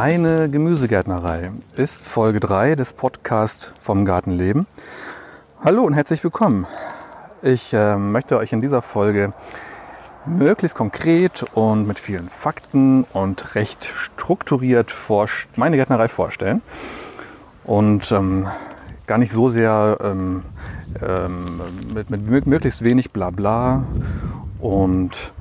Meine Gemüsegärtnerei ist Folge 3 des Podcasts vom Gartenleben. Hallo und herzlich willkommen. Ich äh, möchte euch in dieser Folge möglichst konkret und mit vielen Fakten und recht strukturiert meine Gärtnerei vorstellen. Und ähm, gar nicht so sehr ähm, ähm, mit, mit, möglichst wenig Blabla und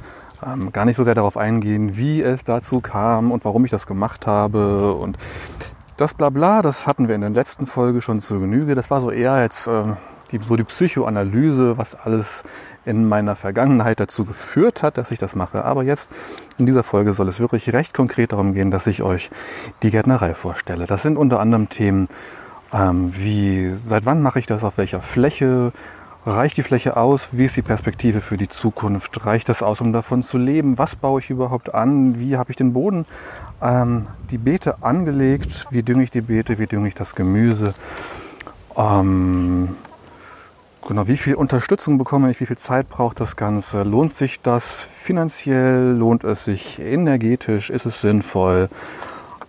ähm, gar nicht so sehr darauf eingehen, wie es dazu kam und warum ich das gemacht habe. Und das Blabla, das hatten wir in der letzten Folge schon zur Genüge. Das war so eher jetzt äh, die, so die Psychoanalyse, was alles in meiner Vergangenheit dazu geführt hat, dass ich das mache. Aber jetzt in dieser Folge soll es wirklich recht konkret darum gehen, dass ich euch die Gärtnerei vorstelle. Das sind unter anderem Themen ähm, wie, seit wann mache ich das, auf welcher Fläche, Reicht die Fläche aus? Wie ist die Perspektive für die Zukunft? Reicht das aus, um davon zu leben? Was baue ich überhaupt an? Wie habe ich den Boden, ähm, die Beete angelegt? Wie dünge ich die Beete? Wie dünge ich das Gemüse? Ähm, genau, wie viel Unterstützung bekomme ich? Wie viel Zeit braucht das Ganze? Lohnt sich das finanziell? Lohnt es sich energetisch? Ist es sinnvoll?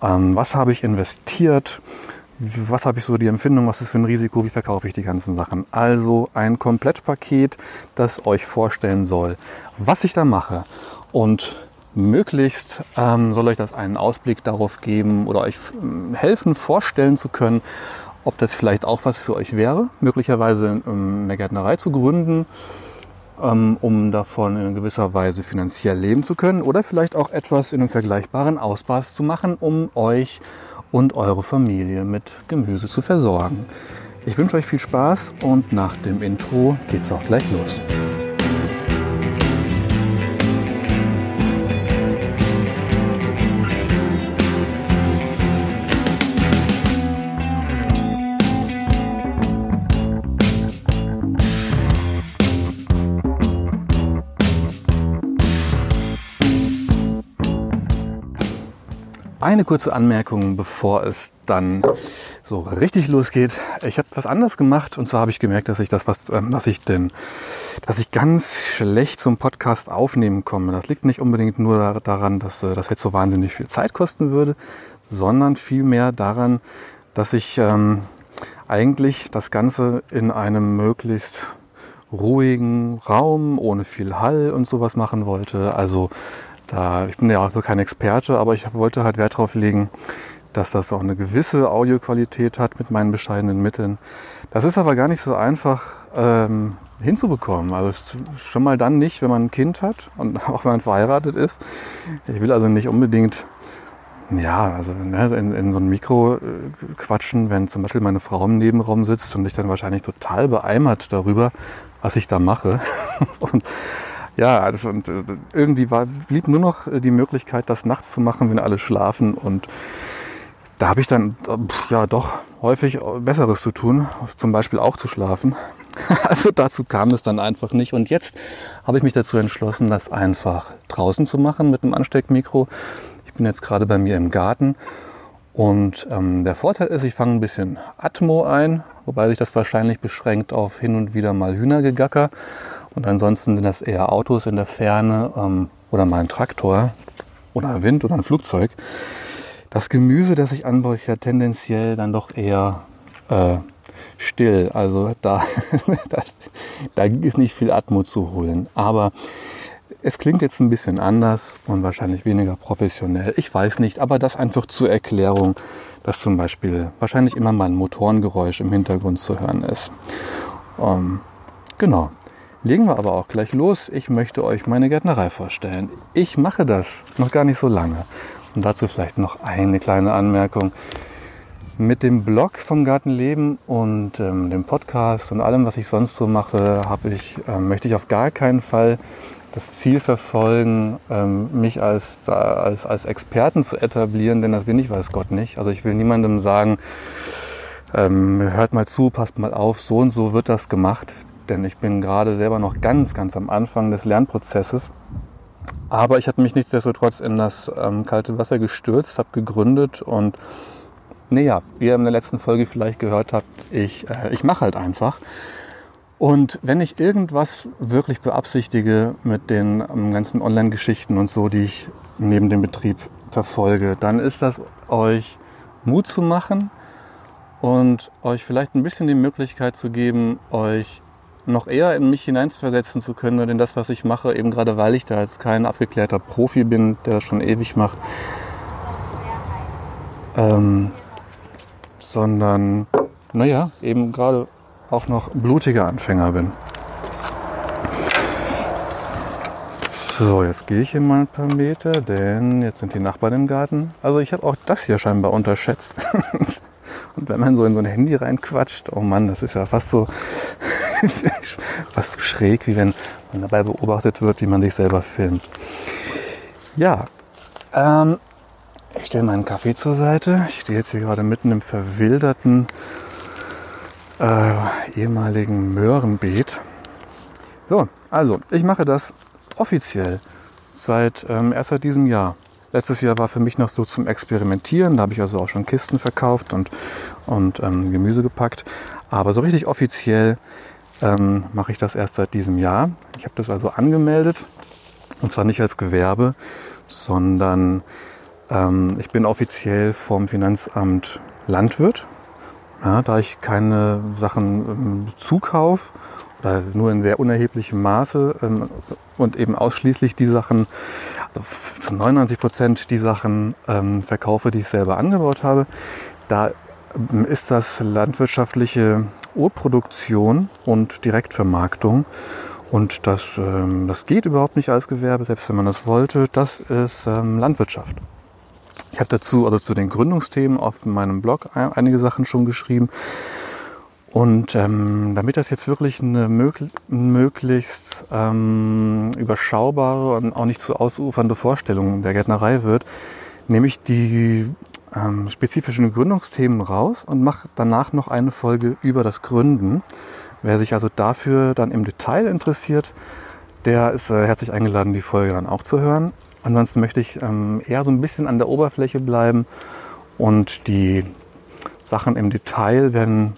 Ähm, was habe ich investiert? Was habe ich so die Empfindung, was ist für ein Risiko, wie verkaufe ich die ganzen Sachen. Also ein Komplettpaket, das euch vorstellen soll, was ich da mache. Und möglichst ähm, soll euch das einen Ausblick darauf geben oder euch ähm, helfen, vorstellen zu können, ob das vielleicht auch was für euch wäre, möglicherweise eine Gärtnerei zu gründen, ähm, um davon in gewisser Weise finanziell leben zu können oder vielleicht auch etwas in einem vergleichbaren Ausmaß zu machen, um euch und eure Familie mit Gemüse zu versorgen. Ich wünsche euch viel Spaß und nach dem Intro geht's auch gleich los. Eine kurze Anmerkung, bevor es dann so richtig losgeht. Ich habe was anderes gemacht und zwar habe ich gemerkt, dass ich das, was, ähm, dass ich denn, dass ich ganz schlecht zum Podcast aufnehmen komme. Das liegt nicht unbedingt nur daran, dass äh, das jetzt so wahnsinnig viel Zeit kosten würde, sondern vielmehr daran, dass ich ähm, eigentlich das Ganze in einem möglichst ruhigen Raum ohne viel Hall und sowas machen wollte. Also da, ich bin ja auch so kein Experte, aber ich wollte halt Wert darauf legen, dass das auch eine gewisse Audioqualität hat mit meinen bescheidenen Mitteln. Das ist aber gar nicht so einfach ähm, hinzubekommen. Also schon mal dann nicht, wenn man ein Kind hat und auch wenn man verheiratet ist. Ich will also nicht unbedingt, ja, also ne, in, in so ein Mikro äh, quatschen, wenn zum Beispiel meine Frau im Nebenraum sitzt und sich dann wahrscheinlich total beeimert darüber, was ich da mache. und ja, also, und äh, irgendwie war, blieb nur noch äh, die Möglichkeit, das nachts zu machen, wenn alle schlafen. Und da habe ich dann ja doch häufig äh, Besseres zu tun, zum Beispiel auch zu schlafen. Also dazu kam es dann einfach nicht. Und jetzt habe ich mich dazu entschlossen, das einfach draußen zu machen mit einem Ansteckmikro. Ich bin jetzt gerade bei mir im Garten. Und ähm, der Vorteil ist, ich fange ein bisschen Atmo ein, wobei sich das wahrscheinlich beschränkt auf hin und wieder mal Hühnergegacker. Und ansonsten sind das eher Autos in der Ferne ähm, oder mal ein Traktor oder Wind oder ein Flugzeug. Das Gemüse, das ich anbaue, ist ja tendenziell dann doch eher äh, still. Also da, da, da ist nicht viel Atmo zu holen. Aber es klingt jetzt ein bisschen anders und wahrscheinlich weniger professionell. Ich weiß nicht, aber das einfach zur Erklärung, dass zum Beispiel wahrscheinlich immer mal ein Motorengeräusch im Hintergrund zu hören ist. Ähm, genau. Legen wir aber auch gleich los. Ich möchte euch meine Gärtnerei vorstellen. Ich mache das noch gar nicht so lange. Und dazu vielleicht noch eine kleine Anmerkung. Mit dem Blog vom Gartenleben und ähm, dem Podcast und allem, was ich sonst so mache, ich, äh, möchte ich auf gar keinen Fall das Ziel verfolgen, ähm, mich als, als, als Experten zu etablieren, denn das bin ich, weiß Gott nicht. Also ich will niemandem sagen, ähm, hört mal zu, passt mal auf, so und so wird das gemacht denn ich bin gerade selber noch ganz, ganz am Anfang des Lernprozesses. Aber ich habe mich nichtsdestotrotz in das ähm, kalte Wasser gestürzt, habe gegründet und naja, wie ihr in der letzten Folge vielleicht gehört habt, ich, äh, ich mache halt einfach. Und wenn ich irgendwas wirklich beabsichtige mit den ähm, ganzen Online-Geschichten und so, die ich neben dem Betrieb verfolge, dann ist das euch Mut zu machen und euch vielleicht ein bisschen die Möglichkeit zu geben, euch noch eher in mich hineinversetzen zu können und in das, was ich mache, eben gerade weil ich da jetzt kein abgeklärter Profi bin, der das schon ewig macht, ähm, sondern, naja, eben gerade auch noch blutiger Anfänger bin. So, jetzt gehe ich hier mal ein paar Meter, denn jetzt sind die Nachbarn im Garten. Also ich habe auch das hier scheinbar unterschätzt. Und wenn man so in so ein Handy reinquatscht, oh Mann, das ist ja fast so, fast so schräg, wie wenn man dabei beobachtet wird, wie man sich selber filmt. Ja, ähm, ich stelle meinen Kaffee zur Seite. Ich stehe jetzt hier gerade mitten im verwilderten äh, ehemaligen Möhrenbeet. So, also ich mache das offiziell seit ähm, erst seit diesem Jahr. Letztes Jahr war für mich noch so zum Experimentieren. Da habe ich also auch schon Kisten verkauft und, und ähm, Gemüse gepackt. Aber so richtig offiziell ähm, mache ich das erst seit diesem Jahr. Ich habe das also angemeldet. Und zwar nicht als Gewerbe, sondern ähm, ich bin offiziell vom Finanzamt Landwirt. Ja, da ich keine Sachen ähm, zukaufe oder nur in sehr unerheblichem Maße ähm, und eben ausschließlich die Sachen, also zu 99 Prozent die Sachen ähm, verkaufe, die ich selber angebaut habe. Da ähm, ist das landwirtschaftliche Urproduktion und Direktvermarktung. Und das, ähm, das geht überhaupt nicht als Gewerbe, selbst wenn man das wollte. Das ist ähm, Landwirtschaft. Ich habe dazu, also zu den Gründungsthemen auf meinem Blog einige Sachen schon geschrieben. Und ähm, damit das jetzt wirklich eine möglich, möglichst ähm, überschaubare und auch nicht zu ausufernde Vorstellung der Gärtnerei wird, nehme ich die ähm, spezifischen Gründungsthemen raus und mache danach noch eine Folge über das Gründen. Wer sich also dafür dann im Detail interessiert, der ist äh, herzlich eingeladen, die Folge dann auch zu hören. Ansonsten möchte ich ähm, eher so ein bisschen an der Oberfläche bleiben und die Sachen im Detail werden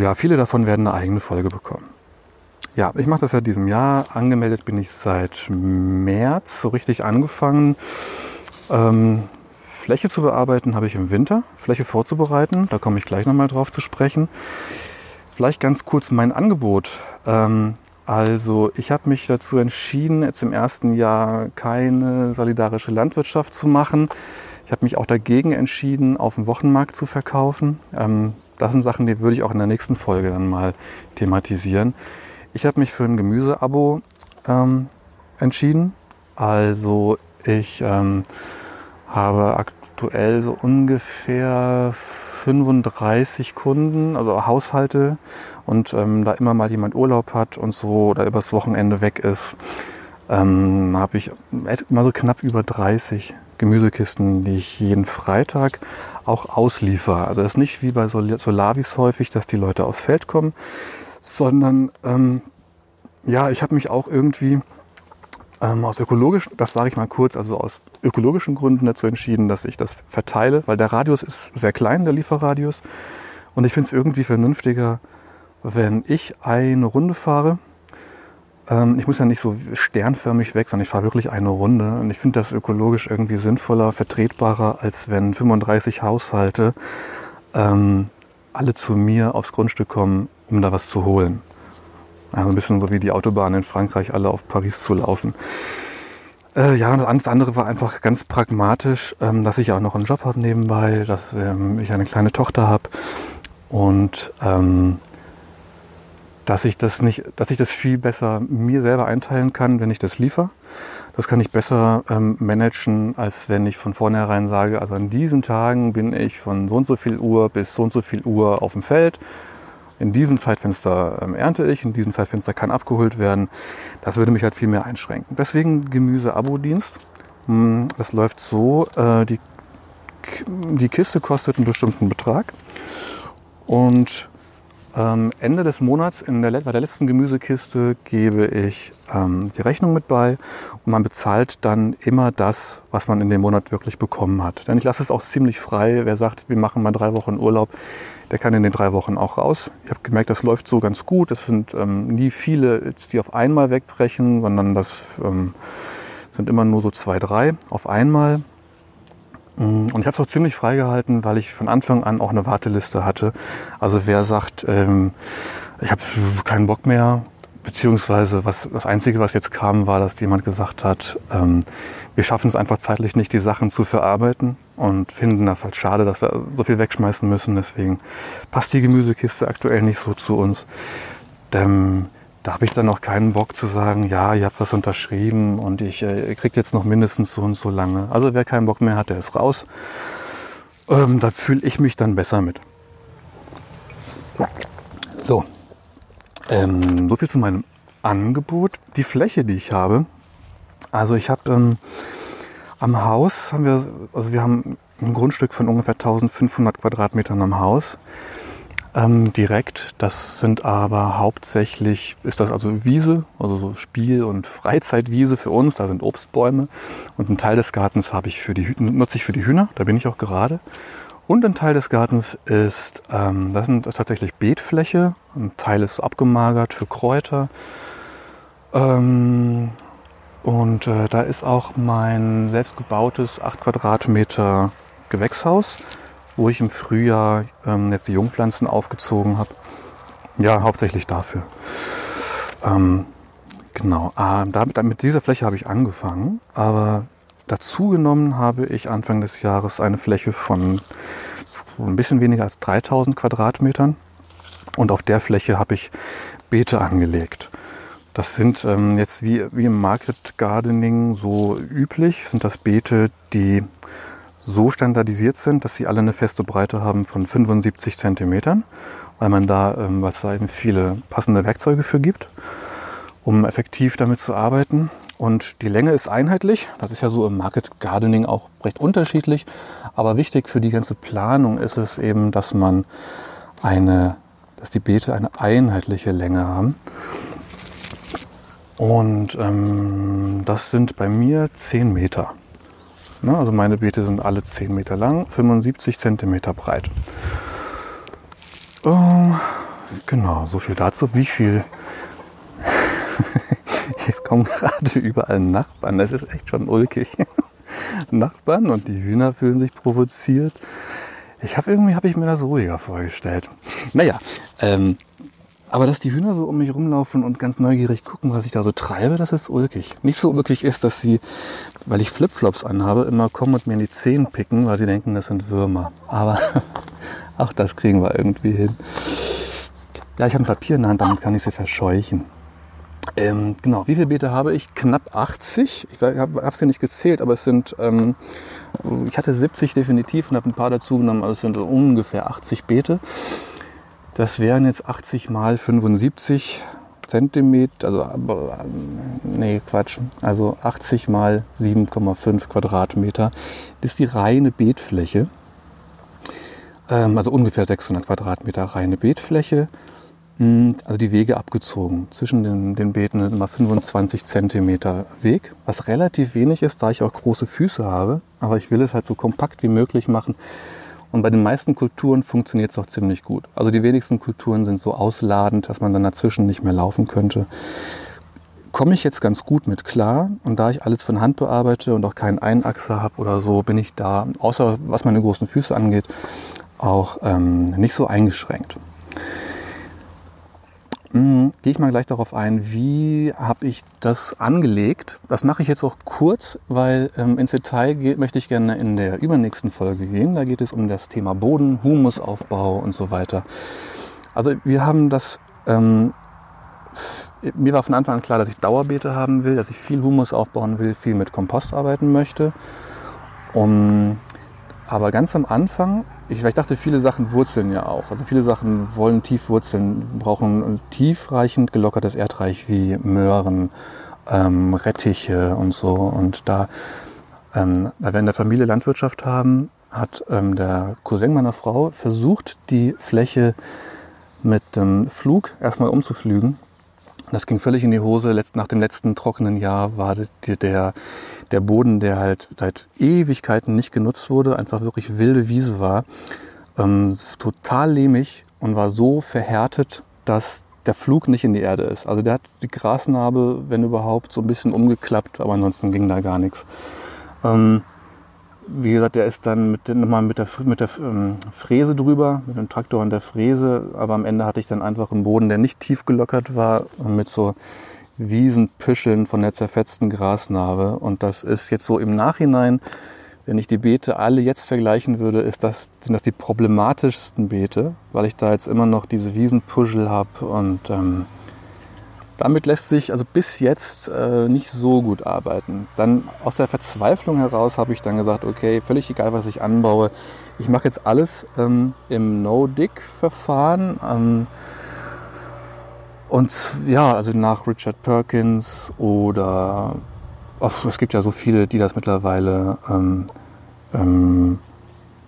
ja, viele davon werden eine eigene Folge bekommen. Ja, ich mache das seit diesem Jahr. Angemeldet bin ich seit März, so richtig angefangen. Ähm, Fläche zu bearbeiten habe ich im Winter, Fläche vorzubereiten, da komme ich gleich nochmal drauf zu sprechen. Vielleicht ganz kurz mein Angebot. Ähm, also ich habe mich dazu entschieden, jetzt im ersten Jahr keine solidarische Landwirtschaft zu machen. Ich habe mich auch dagegen entschieden, auf dem Wochenmarkt zu verkaufen. Ähm, das sind Sachen, die würde ich auch in der nächsten Folge dann mal thematisieren. Ich habe mich für ein Gemüseabo ähm, entschieden. Also ich ähm, habe aktuell so ungefähr 35 Kunden, also Haushalte und ähm, da immer mal jemand Urlaub hat und so oder übers Wochenende weg ist, ähm, habe ich immer so knapp über 30 Gemüsekisten, die ich jeden Freitag auch ausliefer. Also das ist nicht wie bei Solavis häufig, dass die Leute aufs Feld kommen, sondern ähm, ja, ich habe mich auch irgendwie ähm, aus ökologischen, das sage ich mal kurz, also aus ökologischen Gründen dazu entschieden, dass ich das verteile, weil der Radius ist sehr klein, der Lieferradius. Und ich finde es irgendwie vernünftiger, wenn ich eine Runde fahre ich muss ja nicht so sternförmig weg, sondern ich fahre wirklich eine Runde. Und ich finde das ökologisch irgendwie sinnvoller, vertretbarer, als wenn 35 Haushalte ähm, alle zu mir aufs Grundstück kommen, um da was zu holen. Also ein bisschen so wie die Autobahnen in Frankreich alle auf Paris zu laufen. Äh, ja, und das andere war einfach ganz pragmatisch, ähm, dass ich auch noch einen Job habe nebenbei, dass ähm, ich eine kleine Tochter habe und ähm, dass ich das nicht, dass ich das viel besser mir selber einteilen kann, wenn ich das liefere. Das kann ich besser ähm, managen, als wenn ich von vornherein sage, also an diesen Tagen bin ich von so und so viel Uhr bis so und so viel Uhr auf dem Feld. In diesem Zeitfenster ähm, ernte ich, in diesem Zeitfenster kann abgeholt werden. Das würde mich halt viel mehr einschränken. Deswegen Gemüse-Abo-Dienst. Hm, das läuft so, äh, die, die Kiste kostet einen bestimmten Betrag und ähm, Ende des Monats in der, bei der letzten Gemüsekiste gebe ich ähm, die Rechnung mit bei und man bezahlt dann immer das, was man in dem Monat wirklich bekommen hat. Denn ich lasse es auch ziemlich frei. Wer sagt, wir machen mal drei Wochen Urlaub, der kann in den drei Wochen auch raus. Ich habe gemerkt, das läuft so ganz gut. Es sind ähm, nie viele, die auf einmal wegbrechen, sondern das ähm, sind immer nur so zwei, drei auf einmal. Mm, und ich habe es auch ziemlich freigehalten, weil ich von Anfang an auch eine Warteliste hatte. Also wer sagt, ähm, ich habe keinen Bock mehr, beziehungsweise was, das Einzige, was jetzt kam, war, dass jemand gesagt hat, ähm, wir schaffen es einfach zeitlich nicht, die Sachen zu verarbeiten und finden das halt schade, dass wir so viel wegschmeißen müssen. Deswegen passt die Gemüsekiste aktuell nicht so zu uns. Denn da habe ich dann noch keinen Bock zu sagen, ja, ihr habt was unterschrieben und ich äh, kriegt jetzt noch mindestens so und so lange. Also wer keinen Bock mehr hat, der ist raus. Ähm, da fühle ich mich dann besser mit. So, ähm, so viel zu meinem Angebot. Die Fläche, die ich habe. Also ich habe ähm, am Haus haben wir, also wir haben ein Grundstück von ungefähr 1500 Quadratmetern am Haus ähm, direkt. Das sind aber hauptsächlich, ist das also Wiese, also so Spiel- und Freizeitwiese für uns. Da sind Obstbäume und ein Teil des Gartens habe ich für die, nutze ich für die Hühner. Da bin ich auch gerade. Und ein Teil des Gartens ist, ähm, das sind tatsächlich Beetfläche. Ein Teil ist abgemagert für Kräuter. Ähm, und äh, da ist auch mein selbstgebautes 8 Quadratmeter Gewächshaus wo ich im Frühjahr ähm, jetzt die Jungpflanzen aufgezogen habe. Ja, hauptsächlich dafür. Ähm, genau, ah, damit, mit dieser Fläche habe ich angefangen, aber dazu genommen habe ich Anfang des Jahres eine Fläche von ein bisschen weniger als 3000 Quadratmetern und auf der Fläche habe ich Beete angelegt. Das sind ähm, jetzt wie, wie im Market Gardening so üblich, sind das Beete, die so standardisiert sind, dass sie alle eine feste Breite haben von 75 Zentimetern, weil man da, ähm, was da eben viele passende Werkzeuge für gibt, um effektiv damit zu arbeiten. Und die Länge ist einheitlich. Das ist ja so im Market Gardening auch recht unterschiedlich. Aber wichtig für die ganze Planung ist es eben, dass man eine, dass die Beete eine einheitliche Länge haben. Und ähm, das sind bei mir 10 Meter. Ne? Also meine Beete sind alle 10 Meter lang, 75 Zentimeter breit. Oh, genau, so viel dazu. Wie viel? Jetzt kommen gerade überall Nachbarn. Das ist echt schon ulkig. Nachbarn und die Hühner fühlen sich provoziert. Ich habe irgendwie habe ich mir das ruhiger vorgestellt. Naja, ähm, aber dass die Hühner so um mich rumlaufen und ganz neugierig gucken, was ich da so treibe, das ist ulkig. Nicht so ulkig ist, dass sie, weil ich Flipflops anhabe, immer kommen und mir in die Zehen picken, weil sie denken, das sind Würmer. Aber auch das kriegen wir irgendwie hin. Ja, ich habe ein Papier in der Hand, damit kann ich sie verscheuchen. Ähm, genau, wie viele Beete habe ich? Knapp 80. Ich habe hab sie nicht gezählt, aber es sind, ähm, ich hatte 70 definitiv und habe ein paar dazu genommen, also es sind ungefähr 80 Beete. Das wären jetzt 80 mal 75 Zentimeter, also nee, Quatsch, also 80 mal 7,5 Quadratmeter. Das ist die reine Beetfläche, ähm, also ungefähr 600 Quadratmeter reine Beetfläche. Hm, also die Wege abgezogen. Zwischen den, den Beeten immer 25 Zentimeter Weg, was relativ wenig ist, da ich auch große Füße habe. Aber ich will es halt so kompakt wie möglich machen, und bei den meisten Kulturen funktioniert es auch ziemlich gut. Also die wenigsten Kulturen sind so ausladend, dass man dann dazwischen nicht mehr laufen könnte. Komme ich jetzt ganz gut mit klar. Und da ich alles von Hand bearbeite und auch keinen Einachser habe oder so, bin ich da, außer was meine großen Füße angeht, auch ähm, nicht so eingeschränkt. Mhm. Gehe ich mal gleich darauf ein, wie habe ich das angelegt. Das mache ich jetzt auch kurz, weil ähm, ins Detail geht, möchte ich gerne in der übernächsten Folge gehen. Da geht es um das Thema Boden, Humusaufbau und so weiter. Also wir haben das, ähm, mir war von Anfang an klar, dass ich Dauerbeete haben will, dass ich viel Humus aufbauen will, viel mit Kompost arbeiten möchte. Um, aber ganz am Anfang ich, ich dachte, viele Sachen wurzeln ja auch. Also viele Sachen wollen tief wurzeln, brauchen tiefreichend gelockertes Erdreich wie Möhren, ähm, Rettiche und so. Und da, ähm, da wir in der Familie Landwirtschaft haben, hat ähm, der Cousin meiner Frau versucht, die Fläche mit dem Flug erstmal umzuflügen. Das ging völlig in die Hose. Letzt, nach dem letzten trockenen Jahr war der, der Boden, der halt seit Ewigkeiten nicht genutzt wurde, einfach wirklich wilde Wiese war, ähm, total lehmig und war so verhärtet, dass der Flug nicht in die Erde ist. Also der hat die Grasnarbe, wenn überhaupt, so ein bisschen umgeklappt, aber ansonsten ging da gar nichts. Ähm, wie gesagt, der ist dann mit, nochmal mit der, mit der ähm, Fräse drüber, mit dem Traktor und der Fräse. Aber am Ende hatte ich dann einfach einen Boden, der nicht tief gelockert war und mit so Wiesenpüscheln von der zerfetzten Grasnarbe. Und das ist jetzt so im Nachhinein, wenn ich die Beete alle jetzt vergleichen würde, ist das, sind das die problematischsten Beete, weil ich da jetzt immer noch diese Wiesenpuschel habe und ähm, damit lässt sich also bis jetzt äh, nicht so gut arbeiten. Dann aus der Verzweiflung heraus habe ich dann gesagt, okay, völlig egal, was ich anbaue. Ich mache jetzt alles ähm, im No-Dig-Verfahren. Ähm, und ja, also nach Richard Perkins oder oh, es gibt ja so viele, die das mittlerweile ähm, ähm,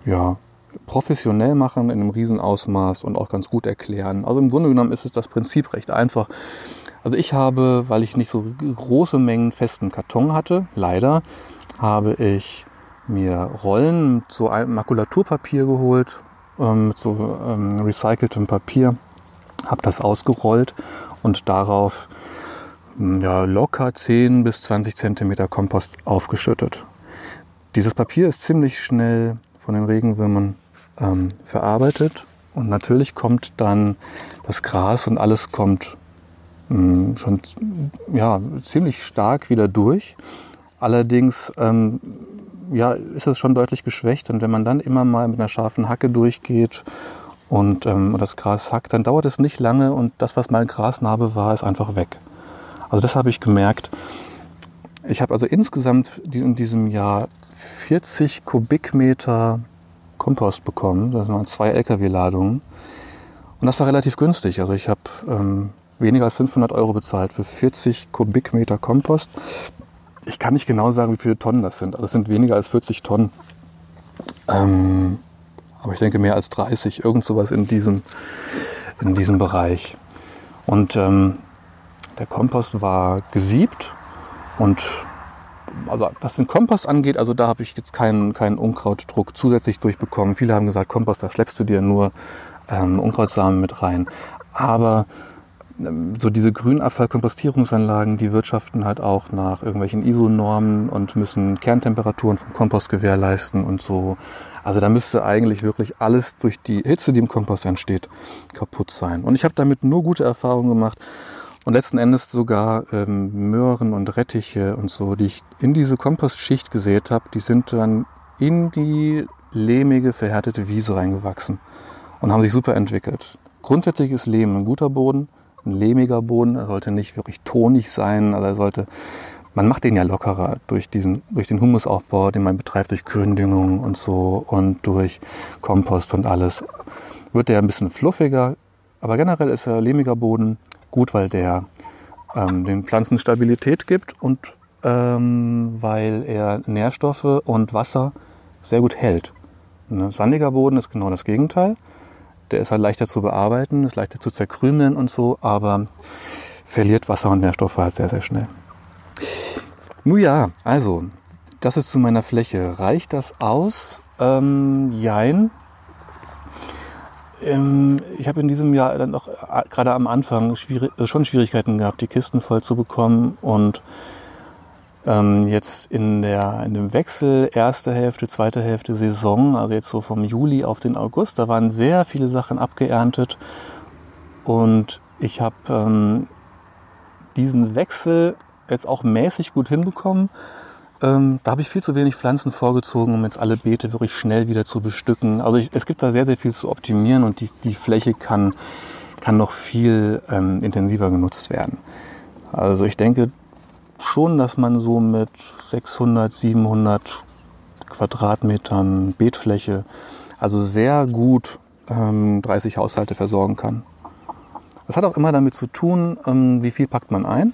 ja, professionell machen in einem Riesenausmaß und auch ganz gut erklären. Also im Grunde genommen ist es das Prinzip recht einfach. Also ich habe, weil ich nicht so große Mengen festen Karton hatte, leider, habe ich mir Rollen so einem Makulaturpapier geholt, ähm, mit so ähm, recyceltem Papier, habe das ausgerollt und darauf hm, ja, locker 10 bis 20 Zentimeter Kompost aufgeschüttet. Dieses Papier ist ziemlich schnell von den Regenwürmern ähm, verarbeitet und natürlich kommt dann das Gras und alles kommt hm, schon ja, ziemlich stark wieder durch. Allerdings ähm, ja, ist es schon deutlich geschwächt und wenn man dann immer mal mit einer scharfen Hacke durchgeht und ähm, das Gras hackt, dann dauert es nicht lange und das, was mal Grasnarbe war, ist einfach weg. Also das habe ich gemerkt. Ich habe also insgesamt in diesem Jahr 40 Kubikmeter Kompost bekommen. Das waren zwei LKW-Ladungen. Und das war relativ günstig. Also ich habe ähm, weniger als 500 Euro bezahlt für 40 Kubikmeter Kompost. Ich kann nicht genau sagen, wie viele Tonnen das sind. Also es sind weniger als 40 Tonnen. Ähm, aber ich denke mehr als 30, irgend sowas in diesem, in diesem Bereich. Und ähm, der Kompost war gesiebt und also was den Kompost angeht, also da habe ich jetzt keinen, keinen Unkrautdruck zusätzlich durchbekommen. Viele haben gesagt, Kompost, da schleppst du dir nur ähm, Unkrautsamen mit rein. Aber so diese Grünabfallkompostierungsanlagen, die wirtschaften halt auch nach irgendwelchen ISO-Normen und müssen Kerntemperaturen vom Kompost gewährleisten und so. Also da müsste eigentlich wirklich alles durch die Hitze, die im Kompost entsteht, kaputt sein. Und ich habe damit nur gute Erfahrungen gemacht und letzten Endes sogar ähm, Möhren und Rettiche und so, die ich in diese Kompostschicht gesät habe, die sind dann in die lehmige, verhärtete Wiese reingewachsen und haben sich super entwickelt. Grundsätzlich ist Lehm ein guter Boden ein lehmiger Boden. Er sollte nicht wirklich tonig sein. Also er sollte, man macht den ja lockerer durch diesen, durch den Humusaufbau, den man betreibt, durch Gründüngung und so und durch Kompost und alles. Wird der ein bisschen fluffiger. Aber generell ist er lehmiger Boden gut, weil der ähm, den Pflanzen Stabilität gibt und ähm, weil er Nährstoffe und Wasser sehr gut hält. Ne? Sandiger Boden ist genau das Gegenteil. Der ist halt leichter zu bearbeiten, ist leichter zu zerkrümeln und so, aber verliert Wasser und Nährstoffe halt sehr, sehr schnell. Nun ja, also, das ist zu meiner Fläche. Reicht das aus? Ähm, jein. Ähm, ich habe in diesem Jahr dann auch äh, gerade am Anfang schwierig, schon Schwierigkeiten gehabt, die Kisten voll zu bekommen und ähm, jetzt in, der, in dem Wechsel, erste Hälfte, zweite Hälfte Saison, also jetzt so vom Juli auf den August, da waren sehr viele Sachen abgeerntet. Und ich habe ähm, diesen Wechsel jetzt auch mäßig gut hinbekommen. Ähm, da habe ich viel zu wenig Pflanzen vorgezogen, um jetzt alle Beete wirklich schnell wieder zu bestücken. Also ich, es gibt da sehr, sehr viel zu optimieren und die, die Fläche kann, kann noch viel ähm, intensiver genutzt werden. Also ich denke, schon, dass man so mit 600, 700 Quadratmetern Beetfläche, also sehr gut ähm, 30 Haushalte versorgen kann. Das hat auch immer damit zu tun, ähm, wie viel packt man ein.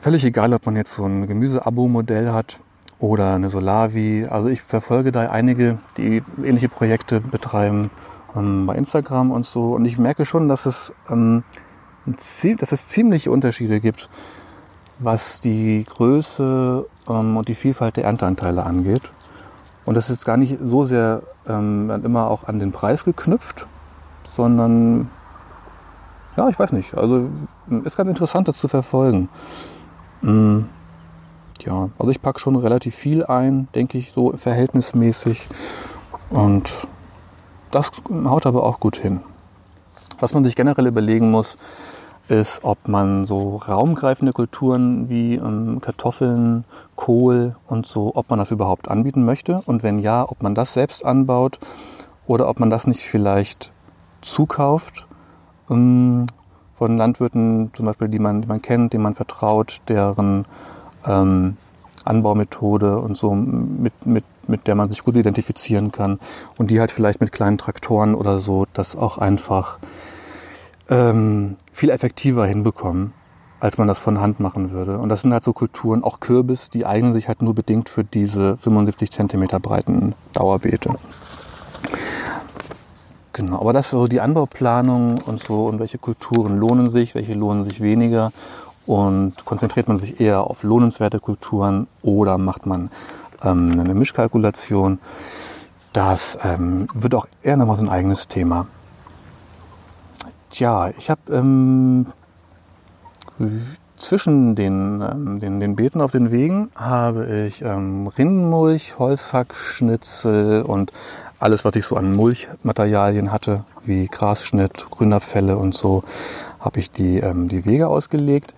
Völlig egal, ob man jetzt so ein Gemüse-Abo-Modell hat oder eine Solavi. Also ich verfolge da einige, die ähnliche Projekte betreiben ähm, bei Instagram und so. Und ich merke schon, dass es, ähm, dass es ziemliche Unterschiede gibt was die Größe ähm, und die Vielfalt der Ernteanteile angeht. Und das ist gar nicht so sehr ähm, immer auch an den Preis geknüpft, sondern ja, ich weiß nicht. Also ist ganz interessant, das zu verfolgen. Mm. ja, also ich packe schon relativ viel ein, denke ich, so verhältnismäßig. Und das haut aber auch gut hin. Was man sich generell überlegen muss, ist, ob man so raumgreifende Kulturen wie ähm, Kartoffeln, Kohl und so, ob man das überhaupt anbieten möchte. Und wenn ja, ob man das selbst anbaut oder ob man das nicht vielleicht zukauft ähm, von Landwirten, zum Beispiel, die man, die man kennt, denen man vertraut, deren ähm, Anbaumethode und so, mit, mit, mit der man sich gut identifizieren kann. Und die halt vielleicht mit kleinen Traktoren oder so das auch einfach ähm, viel effektiver hinbekommen, als man das von Hand machen würde. Und das sind halt so Kulturen, auch Kürbis, die eignen sich halt nur bedingt für diese 75 Zentimeter breiten Dauerbeete. Genau, aber das ist so die Anbauplanung und so und welche Kulturen lohnen sich, welche lohnen sich weniger und konzentriert man sich eher auf lohnenswerte Kulturen oder macht man ähm, eine Mischkalkulation. Das ähm, wird auch eher nochmal so ein eigenes Thema. Tja, ich habe ähm, zwischen den, ähm, den, den Beeten auf den Wegen habe ich ähm, Rindenmulch, Holzhackschnitzel und alles, was ich so an Mulchmaterialien hatte, wie Grasschnitt, Grünabfälle und so, habe ich die, ähm, die Wege ausgelegt.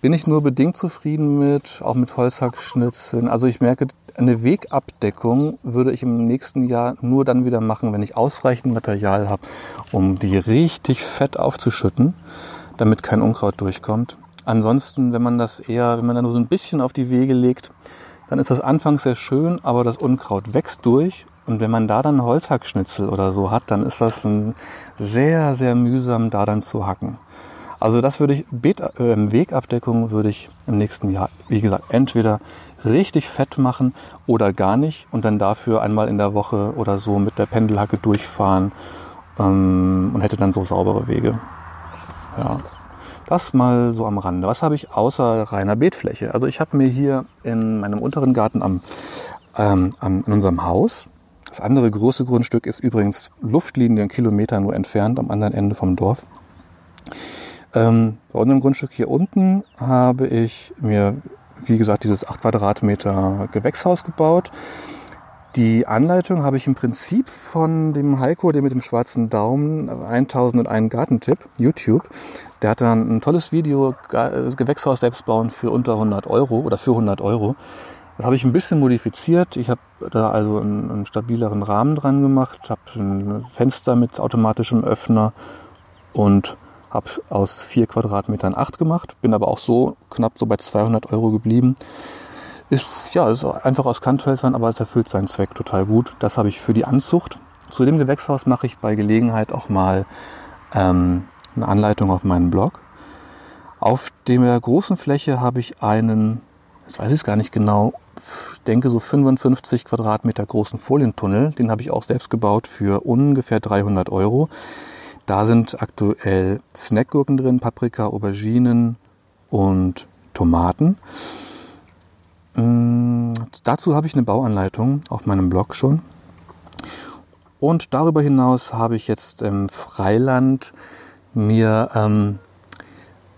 Bin ich nur bedingt zufrieden mit, auch mit Holzhackschnitzeln. Also ich merke, eine Wegabdeckung würde ich im nächsten Jahr nur dann wieder machen, wenn ich ausreichend Material habe, um die richtig fett aufzuschütten, damit kein Unkraut durchkommt. Ansonsten, wenn man das eher, wenn man da nur so ein bisschen auf die Wege legt, dann ist das anfangs sehr schön, aber das Unkraut wächst durch. Und wenn man da dann Holzhackschnitzel oder so hat, dann ist das ein sehr, sehr mühsam, da dann zu hacken. Also das würde ich, Beet, äh, Wegabdeckung würde ich im nächsten Jahr, wie gesagt, entweder richtig fett machen oder gar nicht und dann dafür einmal in der Woche oder so mit der Pendelhacke durchfahren ähm, und hätte dann so saubere Wege. Ja. Das mal so am Rande. Was habe ich außer reiner Beetfläche? Also ich habe mir hier in meinem unteren Garten am, ähm, am, in unserem Haus, das andere große Grundstück ist übrigens Luftlinie einen Kilometer nur entfernt am anderen Ende vom Dorf. Ähm, bei unserem Grundstück hier unten habe ich mir wie gesagt, dieses 8 Quadratmeter Gewächshaus gebaut. Die Anleitung habe ich im Prinzip von dem Heiko, dem mit dem schwarzen Daumen, 1001 Gartentipp, YouTube. Der hat dann ein tolles Video, Gewächshaus selbst bauen für unter 100 Euro oder für 100 Euro. Das habe ich ein bisschen modifiziert. Ich habe da also einen, einen stabileren Rahmen dran gemacht, habe ein Fenster mit automatischem Öffner und habe aus vier Quadratmetern acht gemacht, bin aber auch so knapp so bei 200 Euro geblieben. Ist, ja, ist einfach aus Kanthölzern, aber es erfüllt seinen Zweck total gut. Das habe ich für die Anzucht. Zu dem Gewächshaus mache ich bei Gelegenheit auch mal ähm, eine Anleitung auf meinem Blog. Auf der großen Fläche habe ich einen, jetzt weiß ich es gar nicht genau, ich denke so 55 Quadratmeter großen Folientunnel. Den habe ich auch selbst gebaut für ungefähr 300 Euro. Da sind aktuell Snackgurken drin, Paprika, Auberginen und Tomaten. Mm, dazu habe ich eine Bauanleitung auf meinem Blog schon. Und darüber hinaus habe ich jetzt im Freiland mir, ähm,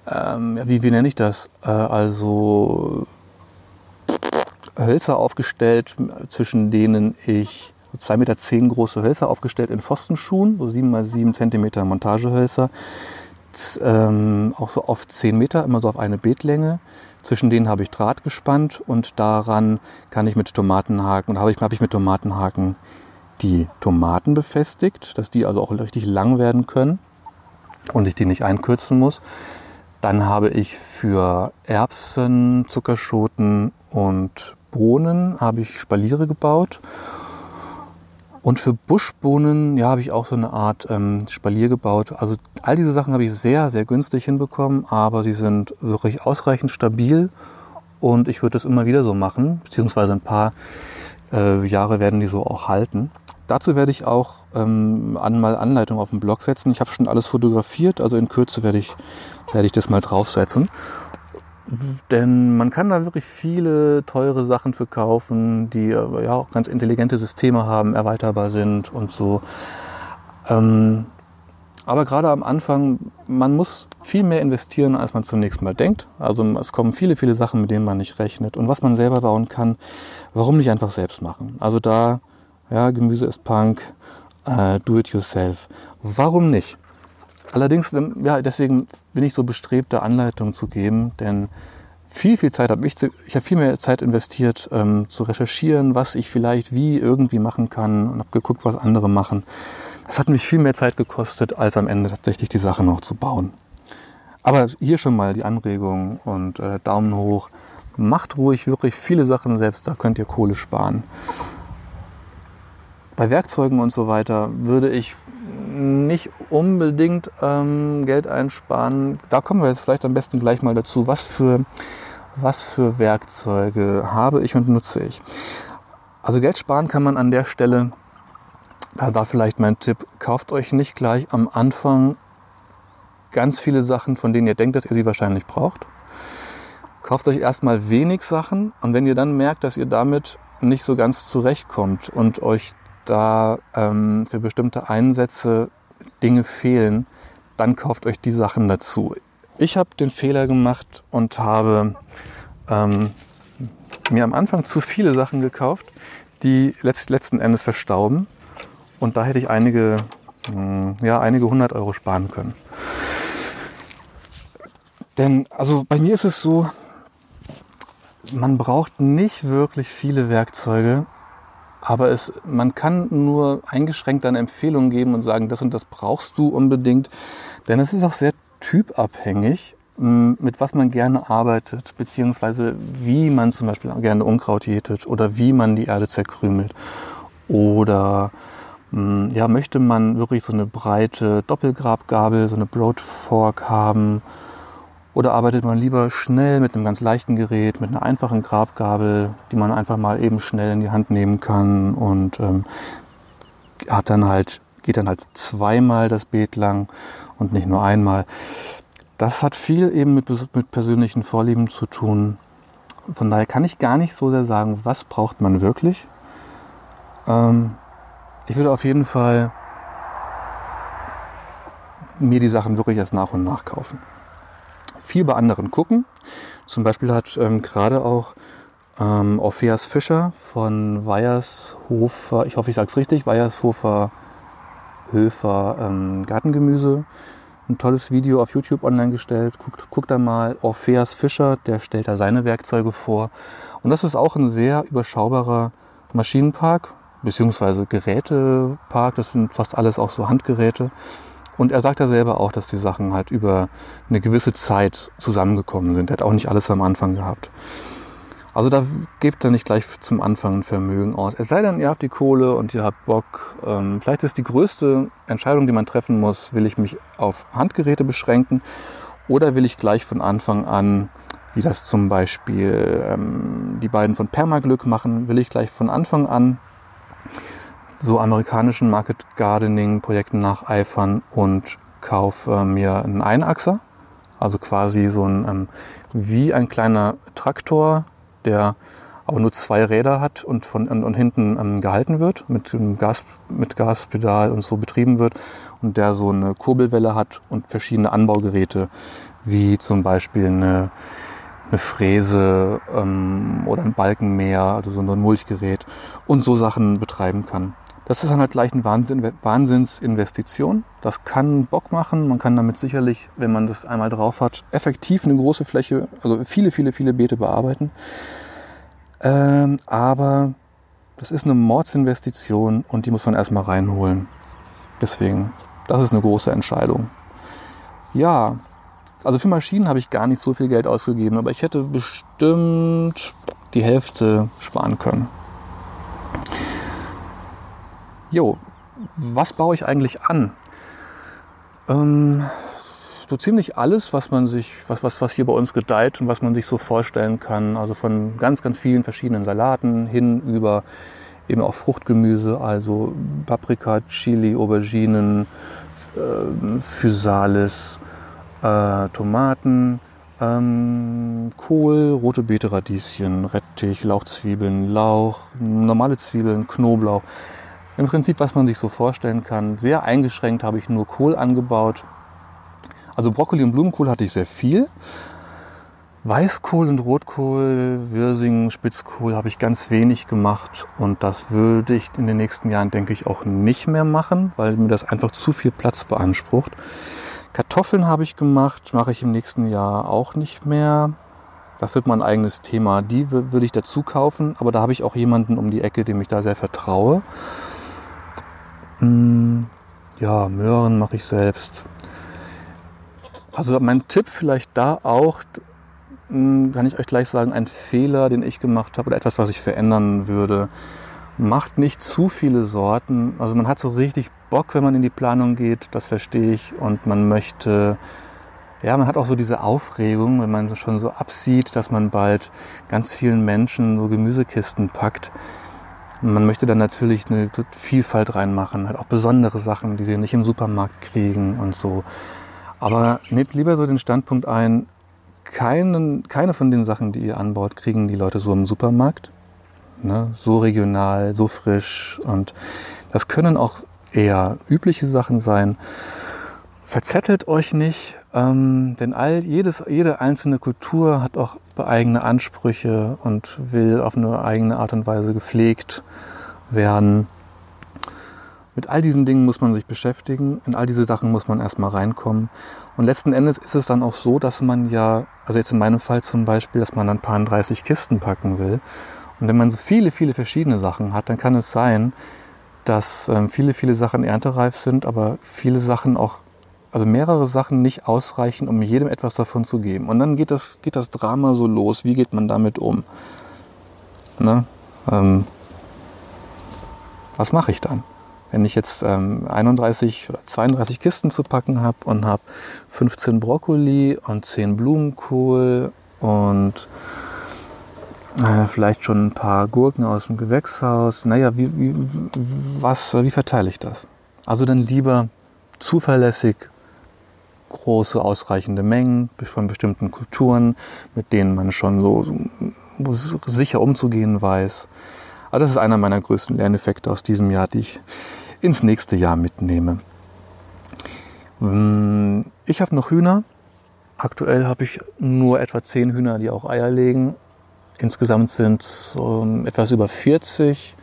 ähm, wie, wie nenne ich das? Äh, also Hölzer aufgestellt, zwischen denen ich 2,10 Meter große Hölzer aufgestellt in Pfostenschuhen, so 7 x 7 cm Montagehölzer. Ähm, auch so auf 10 Meter, immer so auf eine Beetlänge. Zwischen denen habe ich Draht gespannt und daran kann ich mit Tomatenhaken, und habe ich, habe ich mit Tomatenhaken die Tomaten befestigt, dass die also auch richtig lang werden können und ich die nicht einkürzen muss. Dann habe ich für Erbsen, Zuckerschoten und Bohnen habe ich Spaliere gebaut und für Buschbohnen, ja, habe ich auch so eine Art ähm, Spalier gebaut. Also all diese Sachen habe ich sehr, sehr günstig hinbekommen, aber sie sind wirklich ausreichend stabil und ich würde das immer wieder so machen, beziehungsweise ein paar äh, Jahre werden die so auch halten. Dazu werde ich auch ähm, einmal Anleitungen auf dem Blog setzen. Ich habe schon alles fotografiert, also in Kürze werde ich, werde ich das mal draufsetzen. Denn man kann da wirklich viele teure Sachen verkaufen, die ja auch ganz intelligente Systeme haben, erweiterbar sind und so. Ähm, aber gerade am Anfang, man muss viel mehr investieren, als man zunächst mal denkt. Also es kommen viele, viele Sachen, mit denen man nicht rechnet. Und was man selber bauen kann, warum nicht einfach selbst machen? Also da, ja, Gemüse ist Punk, äh, do it yourself. Warum nicht? Allerdings, ja, deswegen bin ich so bestrebt, da Anleitungen zu geben, denn viel, viel Zeit habe ich, ich habe viel mehr Zeit investiert, ähm, zu recherchieren, was ich vielleicht wie irgendwie machen kann und habe geguckt, was andere machen. Das hat mich viel mehr Zeit gekostet, als am Ende tatsächlich die Sache noch zu bauen. Aber hier schon mal die Anregung und äh, Daumen hoch. Macht ruhig wirklich viele Sachen selbst, da könnt ihr Kohle sparen. Bei Werkzeugen und so weiter würde ich nicht unbedingt ähm, Geld einsparen. Da kommen wir jetzt vielleicht am besten gleich mal dazu. Was für, was für Werkzeuge habe ich und nutze ich? Also Geld sparen kann man an der Stelle, da, da vielleicht mein Tipp, kauft euch nicht gleich am Anfang ganz viele Sachen, von denen ihr denkt, dass ihr sie wahrscheinlich braucht. Kauft euch erstmal wenig Sachen und wenn ihr dann merkt, dass ihr damit nicht so ganz zurechtkommt und euch da ähm, für bestimmte Einsätze Dinge fehlen, dann kauft euch die Sachen dazu. Ich habe den Fehler gemacht und habe ähm, mir am Anfang zu viele Sachen gekauft, die letzt, letzten Endes verstauben. Und da hätte ich einige, hm, ja, einige hundert Euro sparen können. Denn also bei mir ist es so, man braucht nicht wirklich viele Werkzeuge, aber es, man kann nur eingeschränkt eine Empfehlung geben und sagen, das und das brauchst du unbedingt. Denn es ist auch sehr typabhängig, mit was man gerne arbeitet, beziehungsweise wie man zum Beispiel gerne Unkraut jätet oder wie man die Erde zerkrümelt. Oder ja, möchte man wirklich so eine breite Doppelgrabgabel, so eine Broadfork haben oder arbeitet man lieber schnell mit einem ganz leichten Gerät, mit einer einfachen Grabgabel, die man einfach mal eben schnell in die Hand nehmen kann und ähm, hat dann halt, geht dann halt zweimal das Beet lang und nicht nur einmal. Das hat viel eben mit, mit persönlichen Vorlieben zu tun. Von daher kann ich gar nicht so sehr sagen, was braucht man wirklich. Ähm, ich würde auf jeden Fall mir die Sachen wirklich erst nach und nach kaufen viel bei anderen gucken. Zum Beispiel hat ähm, gerade auch ähm, Orpheas Fischer von Weiershofer, ich hoffe, ich sage es richtig, Weiershofer Höfer ähm, Gartengemüse, ein tolles Video auf YouTube online gestellt. Guckt, guckt da mal Orpheas Fischer, der stellt da seine Werkzeuge vor. Und das ist auch ein sehr überschaubarer Maschinenpark, beziehungsweise Gerätepark. Das sind fast alles auch so Handgeräte. Und er sagt ja selber auch, dass die Sachen halt über eine gewisse Zeit zusammengekommen sind. Er hat auch nicht alles am Anfang gehabt. Also da gebt er nicht gleich zum Anfang ein Vermögen aus. Es sei denn, ihr habt die Kohle und ihr habt Bock. Ähm, vielleicht ist die größte Entscheidung, die man treffen muss, will ich mich auf Handgeräte beschränken oder will ich gleich von Anfang an, wie das zum Beispiel ähm, die beiden von Permaglück machen, will ich gleich von Anfang an so amerikanischen Market Gardening Projekten nacheifern und kaufe mir einen Einachser, also quasi so ein ähm, wie ein kleiner Traktor, der aber nur zwei Räder hat und von und, und hinten ähm, gehalten wird, mit Gas, mit Gaspedal und so betrieben wird und der so eine Kurbelwelle hat und verschiedene Anbaugeräte, wie zum Beispiel eine, eine Fräse ähm, oder ein Balkenmäher, also so ein Mulchgerät und so Sachen betreiben kann. Das ist dann halt gleich eine Wahnsinn, Wahnsinnsinvestition. Das kann Bock machen. Man kann damit sicherlich, wenn man das einmal drauf hat, effektiv eine große Fläche, also viele, viele, viele Beete bearbeiten. Ähm, aber das ist eine Mordsinvestition und die muss man erstmal reinholen. Deswegen, das ist eine große Entscheidung. Ja, also für Maschinen habe ich gar nicht so viel Geld ausgegeben, aber ich hätte bestimmt die Hälfte sparen können. Jo, was baue ich eigentlich an? Ähm, so ziemlich alles, was man sich, was, was, was hier bei uns gedeiht und was man sich so vorstellen kann. Also von ganz, ganz vielen verschiedenen Salaten hin über eben auch Fruchtgemüse, also Paprika, Chili, Auberginen, äh, Physalis, äh, Tomaten, ähm, Kohl, rote Beete, Radieschen, Rettich, Lauchzwiebeln, Lauch, normale Zwiebeln, Knoblauch. Im Prinzip, was man sich so vorstellen kann. Sehr eingeschränkt habe ich nur Kohl angebaut. Also Brokkoli und Blumenkohl hatte ich sehr viel. Weißkohl und Rotkohl, Wirsing, Spitzkohl habe ich ganz wenig gemacht und das würde ich in den nächsten Jahren, denke ich, auch nicht mehr machen, weil mir das einfach zu viel Platz beansprucht. Kartoffeln habe ich gemacht, mache ich im nächsten Jahr auch nicht mehr. Das wird mein eigenes Thema. Die würde ich dazu kaufen, aber da habe ich auch jemanden um die Ecke, dem ich da sehr vertraue. Hm, ja, Möhren mache ich selbst. Also mein Tipp vielleicht da auch, hm, kann ich euch gleich sagen, ein Fehler, den ich gemacht habe oder etwas, was ich verändern würde. Macht nicht zu viele Sorten. Also man hat so richtig Bock, wenn man in die Planung geht, das verstehe ich. Und man möchte, ja, man hat auch so diese Aufregung, wenn man schon so absieht, dass man bald ganz vielen Menschen so Gemüsekisten packt. Man möchte dann natürlich eine Vielfalt reinmachen, halt auch besondere Sachen, die sie nicht im Supermarkt kriegen und so. Aber nehmt lieber so den Standpunkt ein, keinen, keine von den Sachen, die ihr anbaut, kriegen die Leute so im Supermarkt. Ne? So regional, so frisch. Und das können auch eher übliche Sachen sein. Verzettelt euch nicht, ähm, denn all, jedes, jede einzelne Kultur hat auch eigene Ansprüche und will auf eine eigene Art und Weise gepflegt werden. Mit all diesen Dingen muss man sich beschäftigen, in all diese Sachen muss man erstmal reinkommen. Und letzten Endes ist es dann auch so, dass man ja, also jetzt in meinem Fall zum Beispiel, dass man ein paar 30 Kisten packen will. Und wenn man so viele, viele verschiedene Sachen hat, dann kann es sein, dass ähm, viele, viele Sachen erntereif sind, aber viele Sachen auch, also mehrere Sachen nicht ausreichen, um jedem etwas davon zu geben. Und dann geht das, geht das Drama so los. Wie geht man damit um? Ne? Ähm, was mache ich dann? Wenn ich jetzt ähm, 31 oder 32 Kisten zu packen habe und habe 15 Brokkoli und 10 Blumenkohl und äh, vielleicht schon ein paar Gurken aus dem Gewächshaus. Naja, wie, wie, was, wie verteile ich das? Also dann lieber zuverlässig große, ausreichende Mengen von bestimmten Kulturen, mit denen man schon so, so sicher umzugehen weiß. Aber das ist einer meiner größten Lerneffekte aus diesem Jahr, die ich ins nächste Jahr mitnehme. Hm, ich habe noch Hühner. Aktuell habe ich nur etwa zehn Hühner, die auch Eier legen. Insgesamt sind es um, etwas über 40.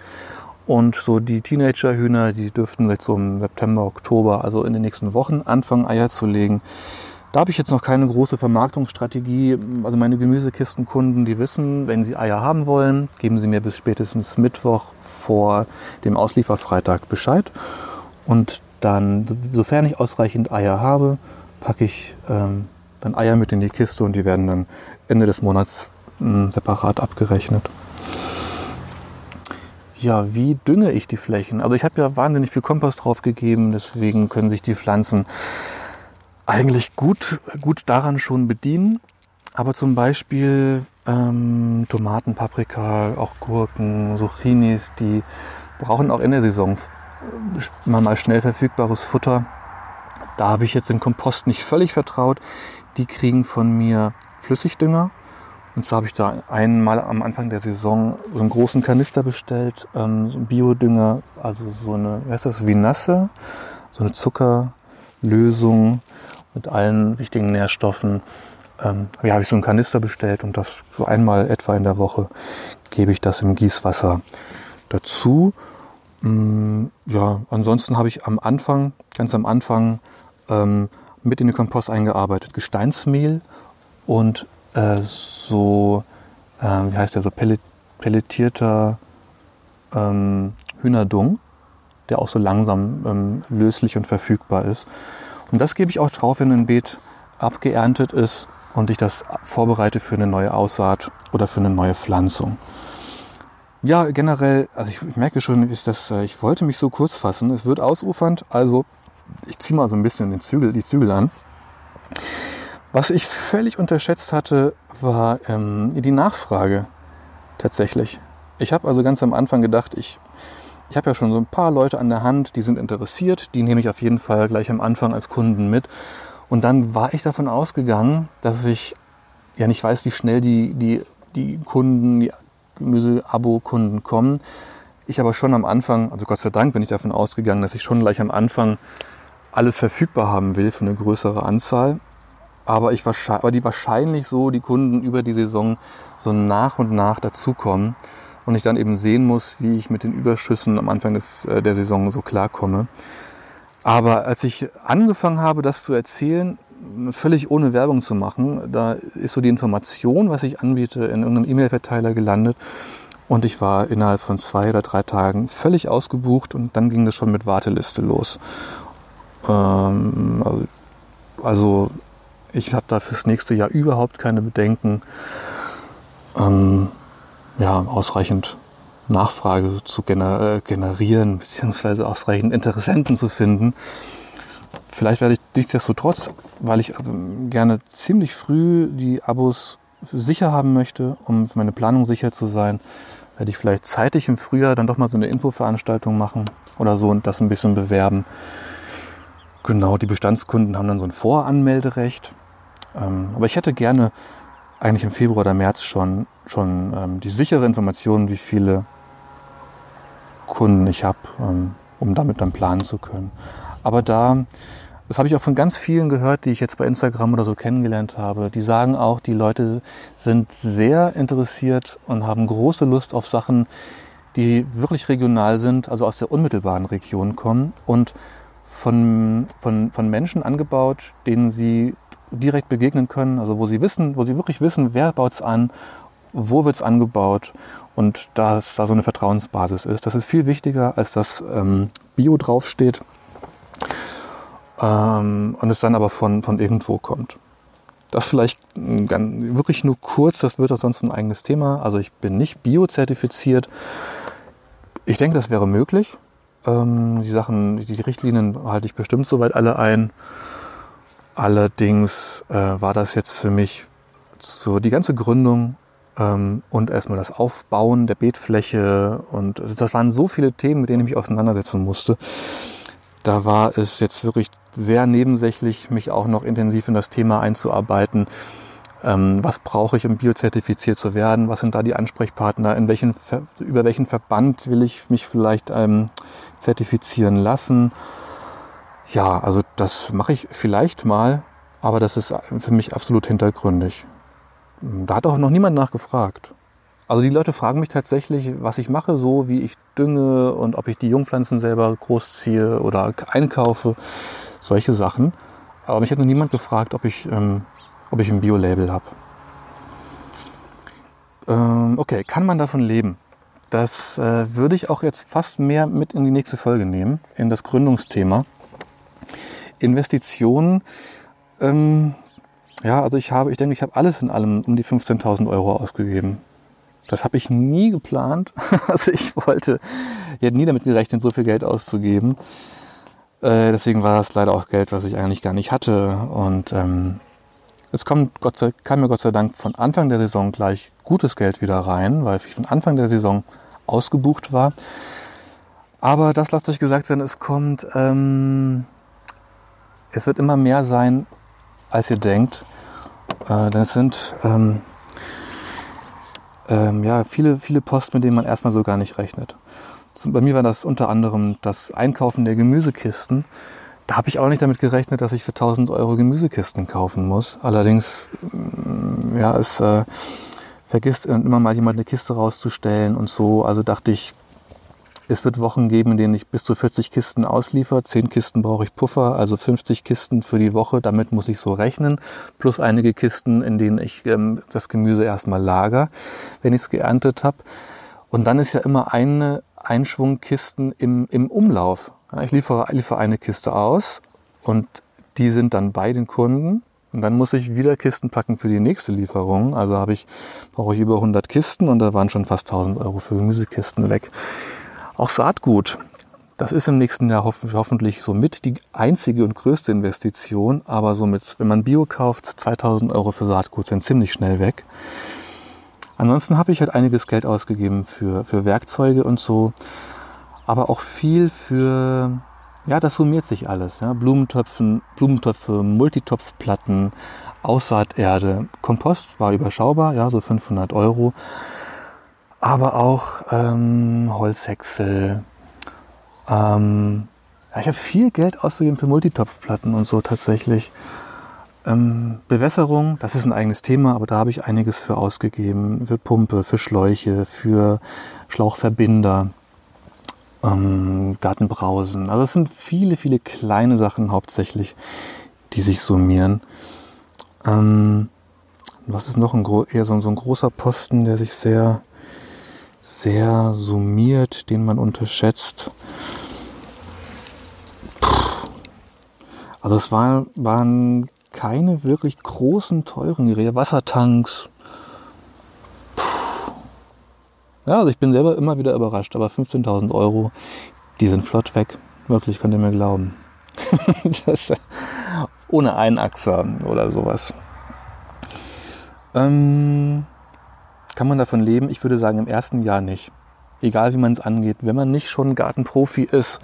Und so die Teenager-Hühner, die dürften jetzt so im September, Oktober, also in den nächsten Wochen anfangen, Eier zu legen. Da habe ich jetzt noch keine große Vermarktungsstrategie. Also meine Gemüsekistenkunden, die wissen, wenn sie Eier haben wollen, geben sie mir bis spätestens Mittwoch vor dem Auslieferfreitag Bescheid. Und dann, sofern ich ausreichend Eier habe, packe ich ähm, dann Eier mit in die Kiste und die werden dann Ende des Monats äh, separat abgerechnet. Ja, wie dünge ich die Flächen? Also ich habe ja wahnsinnig viel Kompost draufgegeben, deswegen können sich die Pflanzen eigentlich gut, gut daran schon bedienen. Aber zum Beispiel ähm, Tomaten, Paprika, auch Gurken, Zucchinis, die brauchen auch in der Saison mal, mal schnell verfügbares Futter. Da habe ich jetzt den Kompost nicht völlig vertraut. Die kriegen von mir Flüssigdünger. Und zwar habe ich da einmal am Anfang der Saison so einen großen Kanister bestellt, ähm, so einen Biodünger, also so eine, wie heißt das, wie Nasse, so eine Zuckerlösung mit allen wichtigen Nährstoffen. Ähm, ja, habe ich so einen Kanister bestellt und das so einmal etwa in der Woche gebe ich das im Gießwasser dazu. Ähm, ja, ansonsten habe ich am Anfang, ganz am Anfang, ähm, mit in den Kompost eingearbeitet Gesteinsmehl und äh, so, äh, wie heißt der, so pellet, pelletierter ähm, Hühnerdung, der auch so langsam ähm, löslich und verfügbar ist. Und das gebe ich auch drauf, wenn ein Beet abgeerntet ist und ich das vorbereite für eine neue Aussaat oder für eine neue Pflanzung. Ja, generell, also ich, ich merke schon, ist das, äh, ich wollte mich so kurz fassen. Es wird ausufernd, also ich ziehe mal so ein bisschen den Zügel, die Zügel an. Was ich völlig unterschätzt hatte, war ähm, die Nachfrage tatsächlich. Ich habe also ganz am Anfang gedacht, ich ich habe ja schon so ein paar Leute an der Hand, die sind interessiert, die nehme ich auf jeden Fall gleich am Anfang als Kunden mit. Und dann war ich davon ausgegangen, dass ich ja nicht weiß, wie schnell die, die, die Kunden, die Gemüse-Abo-Kunden kommen. Ich aber schon am Anfang, also Gott sei Dank bin ich davon ausgegangen, dass ich schon gleich am Anfang alles verfügbar haben will für eine größere Anzahl. Aber, ich wahrscheinlich, aber die wahrscheinlich so die Kunden über die Saison so nach und nach dazukommen und ich dann eben sehen muss, wie ich mit den Überschüssen am Anfang des, äh, der Saison so klarkomme. Aber als ich angefangen habe, das zu erzählen, völlig ohne Werbung zu machen, da ist so die Information, was ich anbiete, in irgendeinem E-Mail-Verteiler gelandet. Und ich war innerhalb von zwei oder drei Tagen völlig ausgebucht und dann ging das schon mit Warteliste los. Ähm, also ich habe da fürs nächste Jahr überhaupt keine Bedenken, ähm, ja, ausreichend Nachfrage zu gener äh, generieren, beziehungsweise ausreichend Interessenten zu finden. Vielleicht werde ich nichtsdestotrotz, weil ich also gerne ziemlich früh die Abos sicher haben möchte, um für meine Planung sicher zu sein, werde ich vielleicht zeitig im Frühjahr dann doch mal so eine Infoveranstaltung machen oder so und das ein bisschen bewerben. Genau, die Bestandskunden haben dann so ein Voranmelderecht. Ähm, aber ich hätte gerne eigentlich im Februar oder März schon, schon ähm, die sichere Information, wie viele Kunden ich habe, ähm, um damit dann planen zu können. Aber da, das habe ich auch von ganz vielen gehört, die ich jetzt bei Instagram oder so kennengelernt habe, die sagen auch, die Leute sind sehr interessiert und haben große Lust auf Sachen, die wirklich regional sind, also aus der unmittelbaren Region kommen und von, von, von Menschen angebaut, denen sie direkt begegnen können, also wo sie wissen, wo sie wirklich wissen, wer baut es an, wo wird es angebaut und dass da so eine Vertrauensbasis ist. Das ist viel wichtiger, als dass ähm, Bio draufsteht ähm, und es dann aber von, von irgendwo kommt. Das vielleicht ganz, wirklich nur kurz, das wird auch sonst ein eigenes Thema. Also ich bin nicht biozertifiziert. Ich denke, das wäre möglich. Ähm, die Sachen, die Richtlinien halte ich bestimmt soweit alle ein. Allerdings äh, war das jetzt für mich so die ganze Gründung ähm, und erstmal das Aufbauen der Beetfläche und das waren so viele Themen, mit denen ich mich auseinandersetzen musste. Da war es jetzt wirklich sehr nebensächlich, mich auch noch intensiv in das Thema einzuarbeiten ähm, was brauche ich, um biozertifiziert zu werden, was sind da die Ansprechpartner, in welchen, über welchen Verband will ich mich vielleicht ähm, zertifizieren lassen. Ja, also das mache ich vielleicht mal, aber das ist für mich absolut hintergründig. Da hat auch noch niemand nachgefragt. Also die Leute fragen mich tatsächlich, was ich mache, so wie ich dünge und ob ich die Jungpflanzen selber großziehe oder einkaufe, solche Sachen. Aber mich hat noch niemand gefragt, ob ich ähm, ob ich ein Bio-Label habe. Ähm, okay, kann man davon leben? Das äh, würde ich auch jetzt fast mehr mit in die nächste Folge nehmen, in das Gründungsthema. Investitionen, ähm, ja, also ich habe, ich denke, ich habe alles in allem um die 15.000 Euro ausgegeben. Das habe ich nie geplant. Also ich wollte, ich hätte nie damit gerechnet, so viel Geld auszugeben. Äh, deswegen war das leider auch Geld, was ich eigentlich gar nicht hatte. Und ähm, es kommt Gott sei, kam mir Gott sei Dank von Anfang der Saison gleich gutes Geld wieder rein, weil ich von Anfang der Saison ausgebucht war. Aber das lasst euch gesagt sein, es kommt, ähm, es wird immer mehr sein, als ihr denkt. Äh, denn es sind ähm, ähm, ja, viele, viele Posten, mit denen man erstmal so gar nicht rechnet. Bei mir war das unter anderem das Einkaufen der Gemüsekisten. Da habe ich auch nicht damit gerechnet, dass ich für 1000 Euro Gemüsekisten kaufen muss. Allerdings, mm, ja, es äh, vergisst immer mal jemand eine Kiste rauszustellen und so. Also dachte ich, es wird Wochen geben, in denen ich bis zu 40 Kisten ausliefer. 10 Kisten brauche ich Puffer, also 50 Kisten für die Woche. Damit muss ich so rechnen. Plus einige Kisten, in denen ich ähm, das Gemüse erstmal lager, wenn ich es geerntet habe. Und dann ist ja immer eine Einschwung Kisten im, im Umlauf. Ich liefere, liefere eine Kiste aus und die sind dann bei den Kunden. Und dann muss ich wieder Kisten packen für die nächste Lieferung. Also habe ich, brauche ich über 100 Kisten und da waren schon fast 1000 Euro für Gemüsekisten weg. Auch Saatgut. Das ist im nächsten Jahr hoff hoffentlich somit die einzige und größte Investition. Aber somit, wenn man Bio kauft, 2000 Euro für Saatgut sind ziemlich schnell weg. Ansonsten habe ich halt einiges Geld ausgegeben für, für Werkzeuge und so aber auch viel für, ja, das summiert sich alles. Ja? Blumentöpfen, Blumentöpfe, Multitopfplatten, Aussaaterde, Kompost war überschaubar, ja, so 500 Euro. Aber auch ähm, Holzhäcksel. Ähm, ja, ich habe viel Geld ausgegeben für Multitopfplatten und so tatsächlich. Ähm, Bewässerung, das ist ein eigenes Thema, aber da habe ich einiges für ausgegeben. Für Pumpe, für Schläuche, für Schlauchverbinder, ähm, Gartenbrausen. Also es sind viele, viele kleine Sachen hauptsächlich, die sich summieren. Ähm, was ist noch ein, eher so, so ein großer Posten, der sich sehr, sehr summiert, den man unterschätzt? Also es war, waren keine wirklich großen, teuren Geräte. Wassertanks. Ja, also ich bin selber immer wieder überrascht, aber 15.000 Euro, die sind flott weg. Wirklich, könnt ihr mir glauben. das, ohne Einachser oder sowas. Ähm, kann man davon leben? Ich würde sagen, im ersten Jahr nicht. Egal wie man es angeht. Wenn man nicht schon Gartenprofi ist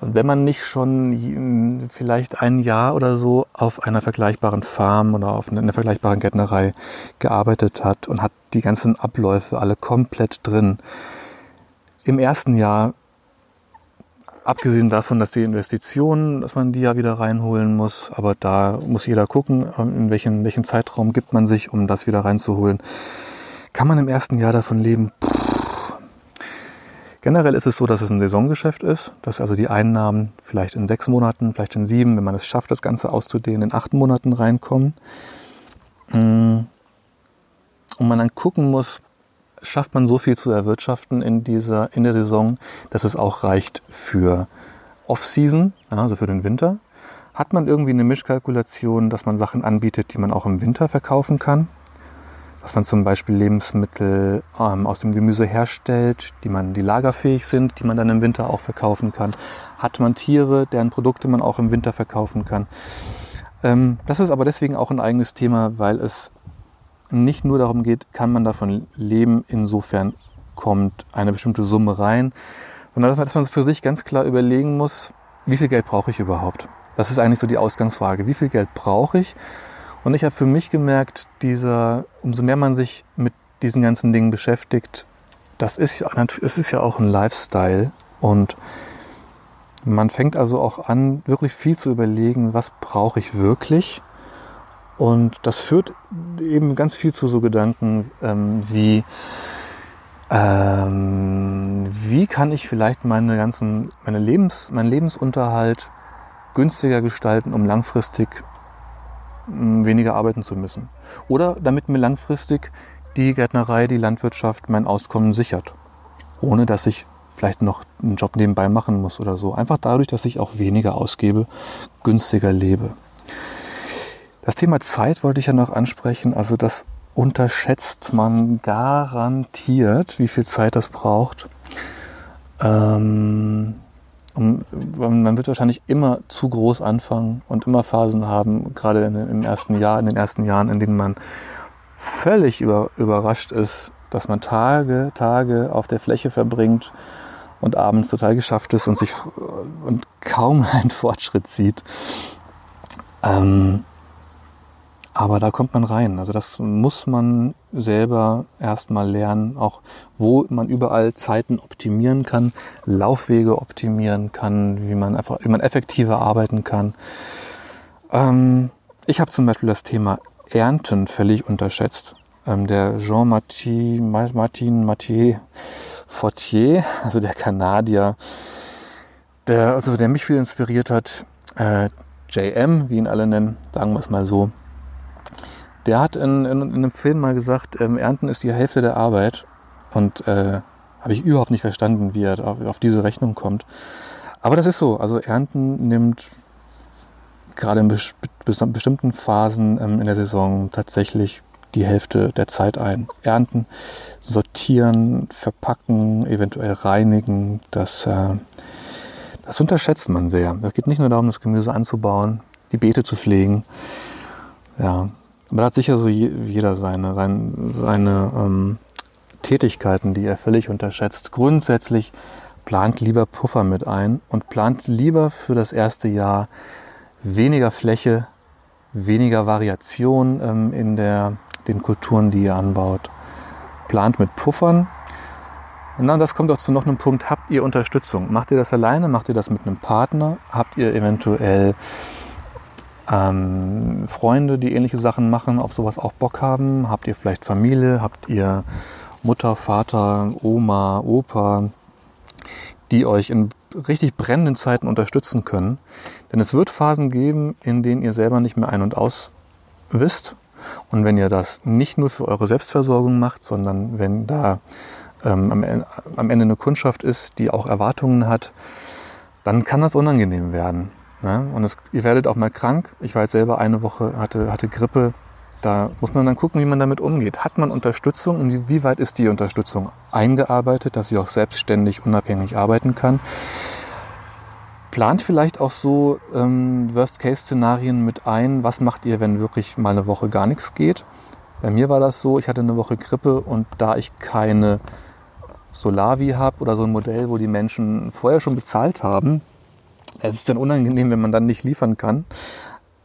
und wenn man nicht schon hm, vielleicht ein Jahr oder so auf einer vergleichbaren Farm oder auf einer vergleichbaren Gärtnerei gearbeitet hat und hat die ganzen Abläufe alle komplett drin, im ersten Jahr, abgesehen davon, dass die Investitionen, dass man die ja wieder reinholen muss, aber da muss jeder gucken, in welchem, welchem Zeitraum gibt man sich, um das wieder reinzuholen. Kann man im ersten Jahr davon leben? Generell ist es so, dass es ein Saisongeschäft ist, dass also die Einnahmen vielleicht in sechs Monaten, vielleicht in sieben, wenn man es schafft, das Ganze auszudehnen, in acht Monaten reinkommen. Mm. Und man dann gucken muss, schafft man so viel zu erwirtschaften in, dieser, in der Saison, dass es auch reicht für Off-Season, also für den Winter. Hat man irgendwie eine Mischkalkulation, dass man Sachen anbietet, die man auch im Winter verkaufen kann? Dass man zum Beispiel Lebensmittel ähm, aus dem Gemüse herstellt, die man, die lagerfähig sind, die man dann im Winter auch verkaufen kann. Hat man Tiere, deren Produkte man auch im Winter verkaufen kann. Ähm, das ist aber deswegen auch ein eigenes Thema, weil es nicht nur darum geht, kann man davon leben, insofern kommt eine bestimmte Summe rein, sondern dass man für sich ganz klar überlegen muss, wie viel Geld brauche ich überhaupt? Das ist eigentlich so die Ausgangsfrage. Wie viel Geld brauche ich? Und ich habe für mich gemerkt, dieser, umso mehr man sich mit diesen ganzen Dingen beschäftigt, das ist ja, es ist ja auch ein Lifestyle und man fängt also auch an, wirklich viel zu überlegen, was brauche ich wirklich. Und das führt eben ganz viel zu so Gedanken ähm, wie, ähm, wie kann ich vielleicht meine ganzen, meine Lebens, meinen Lebensunterhalt günstiger gestalten, um langfristig weniger arbeiten zu müssen. Oder damit mir langfristig die Gärtnerei, die Landwirtschaft mein Auskommen sichert. Ohne dass ich vielleicht noch einen Job nebenbei machen muss oder so. Einfach dadurch, dass ich auch weniger ausgebe, günstiger lebe. Das Thema Zeit wollte ich ja noch ansprechen. Also das unterschätzt man garantiert, wie viel Zeit das braucht. Ähm, man wird wahrscheinlich immer zu groß anfangen und immer Phasen haben, gerade im ersten Jahr, in den ersten Jahren, in denen man völlig über, überrascht ist, dass man Tage, Tage auf der Fläche verbringt und abends total geschafft ist und sich und kaum einen Fortschritt sieht. Ähm, aber da kommt man rein. Also das muss man selber erstmal lernen, auch wo man überall Zeiten optimieren kann, Laufwege optimieren kann, wie man einfach, wie man effektiver arbeiten kann. Ähm, ich habe zum Beispiel das Thema Ernten völlig unterschätzt. Ähm, der Jean-Martin Martin Mathieu Fortier, also der Kanadier, der, also der mich viel inspiriert hat, äh, JM, wie ihn alle nennen, sagen wir es mal so, der hat in, in, in einem Film mal gesagt, ähm, Ernten ist die Hälfte der Arbeit. Und äh, habe ich überhaupt nicht verstanden, wie er auf, auf diese Rechnung kommt. Aber das ist so. Also Ernten nimmt gerade in bestimmten Phasen ähm, in der Saison tatsächlich die Hälfte der Zeit ein. Ernten, sortieren, verpacken, eventuell reinigen, das, äh, das unterschätzt man sehr. Es geht nicht nur darum, das Gemüse anzubauen, die Beete zu pflegen. Ja, aber da hat sicher so jeder seine, seine, seine ähm, Tätigkeiten, die er völlig unterschätzt. Grundsätzlich plant lieber Puffer mit ein und plant lieber für das erste Jahr weniger Fläche, weniger Variation ähm, in der, den Kulturen, die ihr anbaut. Plant mit Puffern. Und dann, das kommt auch zu noch einem Punkt, habt ihr Unterstützung? Macht ihr das alleine? Macht ihr das mit einem Partner? Habt ihr eventuell ähm, Freunde, die ähnliche Sachen machen, auf sowas auch Bock haben? Habt ihr vielleicht Familie? Habt ihr Mutter, Vater, Oma, Opa, die euch in richtig brennenden Zeiten unterstützen können? Denn es wird Phasen geben, in denen ihr selber nicht mehr ein- und aus wisst. Und wenn ihr das nicht nur für eure Selbstversorgung macht, sondern wenn da ähm, am, am Ende eine Kundschaft ist, die auch Erwartungen hat, dann kann das unangenehm werden. Ne? Und es, ihr werdet auch mal krank. Ich war jetzt selber eine Woche, hatte, hatte Grippe. Da muss man dann gucken, wie man damit umgeht. Hat man Unterstützung und wie weit ist die Unterstützung eingearbeitet, dass sie auch selbstständig, unabhängig arbeiten kann? Plant vielleicht auch so ähm, Worst-Case-Szenarien mit ein. Was macht ihr, wenn wirklich mal eine Woche gar nichts geht? Bei mir war das so, ich hatte eine Woche Grippe und da ich keine Solavi habe oder so ein Modell, wo die Menschen vorher schon bezahlt haben, es ist dann unangenehm, wenn man dann nicht liefern kann.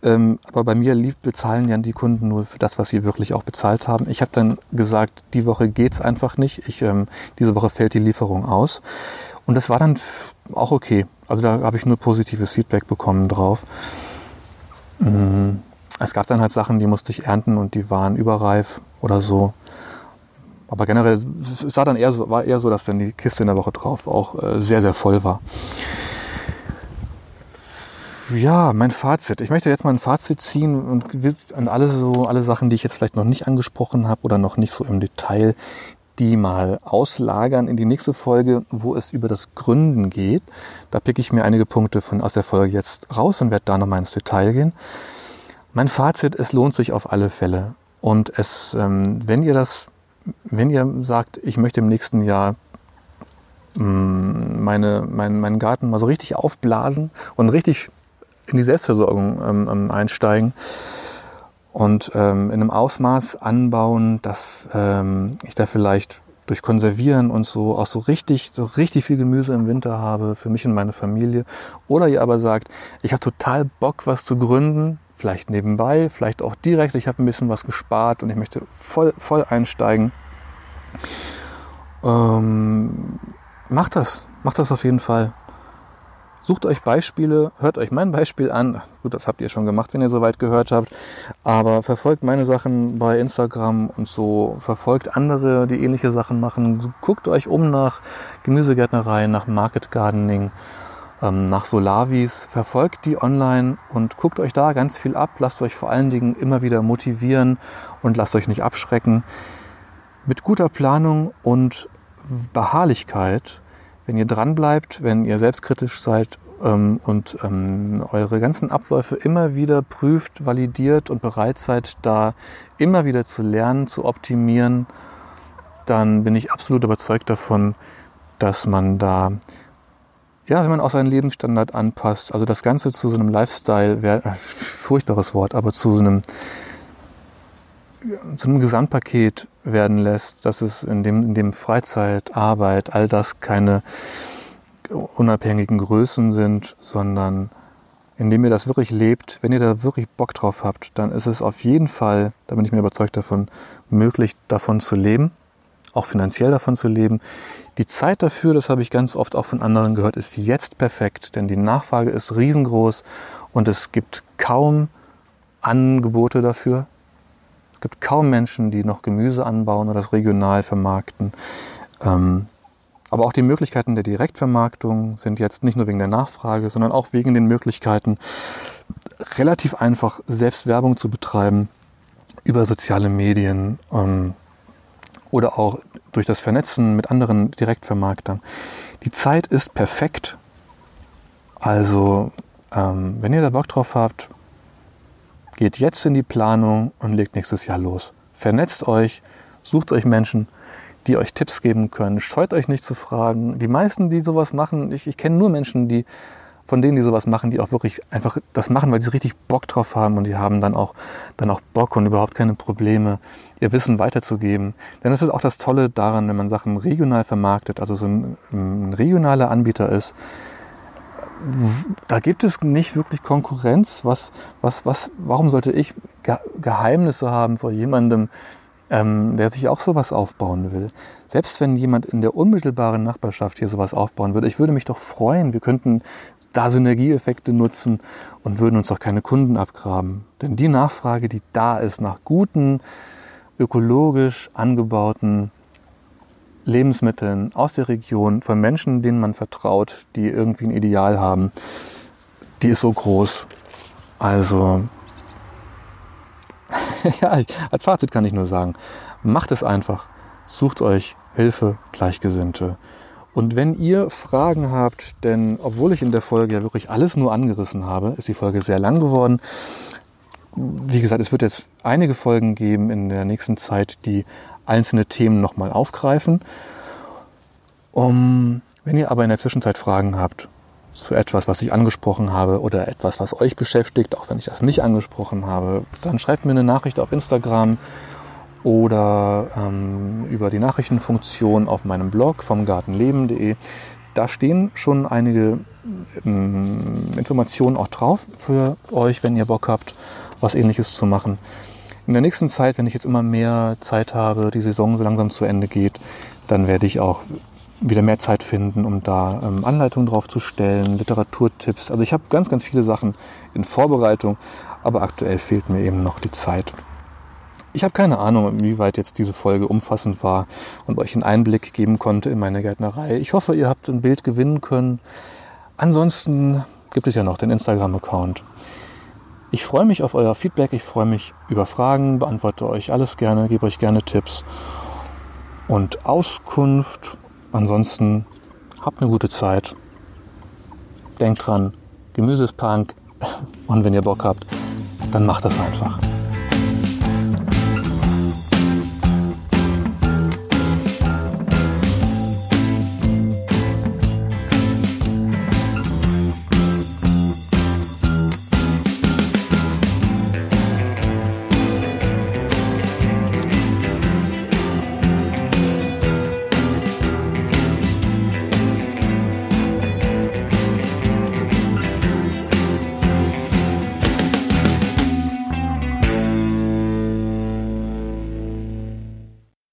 Ähm, aber bei mir lief, bezahlen ja die Kunden nur für das, was sie wirklich auch bezahlt haben. Ich habe dann gesagt, die Woche geht's einfach nicht. Ich, ähm, diese Woche fällt die Lieferung aus. Und das war dann auch okay. Also da habe ich nur positives Feedback bekommen drauf. Mhm. Es gab dann halt Sachen, die musste ich ernten und die waren überreif oder so. Aber generell es war dann eher so, war eher so, dass dann die Kiste in der Woche drauf auch äh, sehr, sehr voll war. Ja, mein Fazit. Ich möchte jetzt mal ein Fazit ziehen und an alle so, alle Sachen, die ich jetzt vielleicht noch nicht angesprochen habe oder noch nicht so im Detail, die mal auslagern in die nächste Folge, wo es über das Gründen geht. Da picke ich mir einige Punkte von, aus der Folge jetzt raus und werde da nochmal ins Detail gehen. Mein Fazit, es lohnt sich auf alle Fälle. Und es, ähm, wenn ihr das, wenn ihr sagt, ich möchte im nächsten Jahr mm, meine, mein, meinen Garten mal so richtig aufblasen und richtig in die Selbstversorgung ähm, ähm, einsteigen und ähm, in einem Ausmaß anbauen, dass ähm, ich da vielleicht durch Konservieren und so auch so richtig, so richtig viel Gemüse im Winter habe für mich und meine Familie. Oder ihr aber sagt, ich habe total Bock, was zu gründen, vielleicht nebenbei, vielleicht auch direkt, ich habe ein bisschen was gespart und ich möchte voll, voll einsteigen. Ähm, macht das, macht das auf jeden Fall. Sucht euch Beispiele, hört euch mein Beispiel an. Gut, das habt ihr schon gemacht, wenn ihr soweit gehört habt. Aber verfolgt meine Sachen bei Instagram und so. Verfolgt andere, die ähnliche Sachen machen. Guckt euch um nach Gemüsegärtnerei, nach Market Gardening, ähm, nach Solavis. Verfolgt die online und guckt euch da ganz viel ab. Lasst euch vor allen Dingen immer wieder motivieren und lasst euch nicht abschrecken. Mit guter Planung und Beharrlichkeit wenn ihr dran bleibt, wenn ihr selbstkritisch seid ähm, und ähm, eure ganzen Abläufe immer wieder prüft, validiert und bereit seid, da immer wieder zu lernen, zu optimieren, dann bin ich absolut überzeugt davon, dass man da, ja, wenn man auch seinen Lebensstandard anpasst, also das Ganze zu so einem Lifestyle, wär, äh, furchtbares Wort, aber zu so einem, zu einem Gesamtpaket werden lässt, dass es in dem, in dem Freizeit, Arbeit, all das keine unabhängigen Größen sind, sondern indem ihr das wirklich lebt, wenn ihr da wirklich Bock drauf habt, dann ist es auf jeden Fall, da bin ich mir überzeugt davon, möglich davon zu leben, auch finanziell davon zu leben. Die Zeit dafür, das habe ich ganz oft auch von anderen gehört, ist jetzt perfekt, denn die Nachfrage ist riesengroß und es gibt kaum Angebote dafür gibt kaum Menschen, die noch Gemüse anbauen oder das regional vermarkten. Ähm, aber auch die Möglichkeiten der Direktvermarktung sind jetzt nicht nur wegen der Nachfrage, sondern auch wegen den Möglichkeiten, relativ einfach selbst Werbung zu betreiben über soziale Medien ähm, oder auch durch das Vernetzen mit anderen Direktvermarktern. Die Zeit ist perfekt. Also, ähm, wenn ihr da Bock drauf habt, Geht jetzt in die Planung und legt nächstes Jahr los. Vernetzt euch, sucht euch Menschen, die euch Tipps geben können. Scheut euch nicht zu fragen. Die meisten, die sowas machen, ich, ich kenne nur Menschen, die von denen, die sowas machen, die auch wirklich einfach das machen, weil sie richtig Bock drauf haben und die haben dann auch, dann auch Bock und überhaupt keine Probleme, ihr Wissen weiterzugeben. Denn das ist auch das Tolle daran, wenn man Sachen regional vermarktet, also so ein, ein regionaler Anbieter ist, da gibt es nicht wirklich Konkurrenz. Was, was, was, warum sollte ich Geheimnisse haben vor jemandem, ähm, der sich auch sowas aufbauen will. Selbst wenn jemand in der unmittelbaren Nachbarschaft hier sowas aufbauen würde, ich würde mich doch freuen, wir könnten da Synergieeffekte nutzen und würden uns doch keine Kunden abgraben. Denn die Nachfrage, die da ist nach guten, ökologisch angebauten Lebensmitteln aus der Region von Menschen, denen man vertraut, die irgendwie ein Ideal haben, die ist so groß. Also, ja, als Fazit kann ich nur sagen, macht es einfach. Sucht euch Hilfe, Gleichgesinnte. Und wenn ihr Fragen habt, denn obwohl ich in der Folge ja wirklich alles nur angerissen habe, ist die Folge sehr lang geworden. Wie gesagt, es wird jetzt einige Folgen geben in der nächsten Zeit, die einzelne Themen nochmal aufgreifen. Um, wenn ihr aber in der Zwischenzeit Fragen habt zu etwas, was ich angesprochen habe oder etwas, was euch beschäftigt, auch wenn ich das nicht angesprochen habe, dann schreibt mir eine Nachricht auf Instagram oder ähm, über die Nachrichtenfunktion auf meinem Blog vom Gartenleben.de. Da stehen schon einige ähm, Informationen auch drauf für euch, wenn ihr Bock habt, was ähnliches zu machen. In der nächsten Zeit, wenn ich jetzt immer mehr Zeit habe, die Saison so langsam zu Ende geht, dann werde ich auch wieder mehr Zeit finden, um da ähm, Anleitungen drauf zu stellen, Literaturtipps. Also ich habe ganz, ganz viele Sachen in Vorbereitung, aber aktuell fehlt mir eben noch die Zeit. Ich habe keine Ahnung, inwieweit jetzt diese Folge umfassend war und euch einen Einblick geben konnte in meine Gärtnerei. Ich hoffe, ihr habt ein Bild gewinnen können. Ansonsten gibt es ja noch den Instagram-Account. Ich freue mich auf euer Feedback, ich freue mich über Fragen, beantworte euch alles gerne, gebe euch gerne Tipps und Auskunft. Ansonsten habt eine gute Zeit. Denkt dran, Gemüse ist Punk und wenn ihr Bock habt, dann macht das einfach.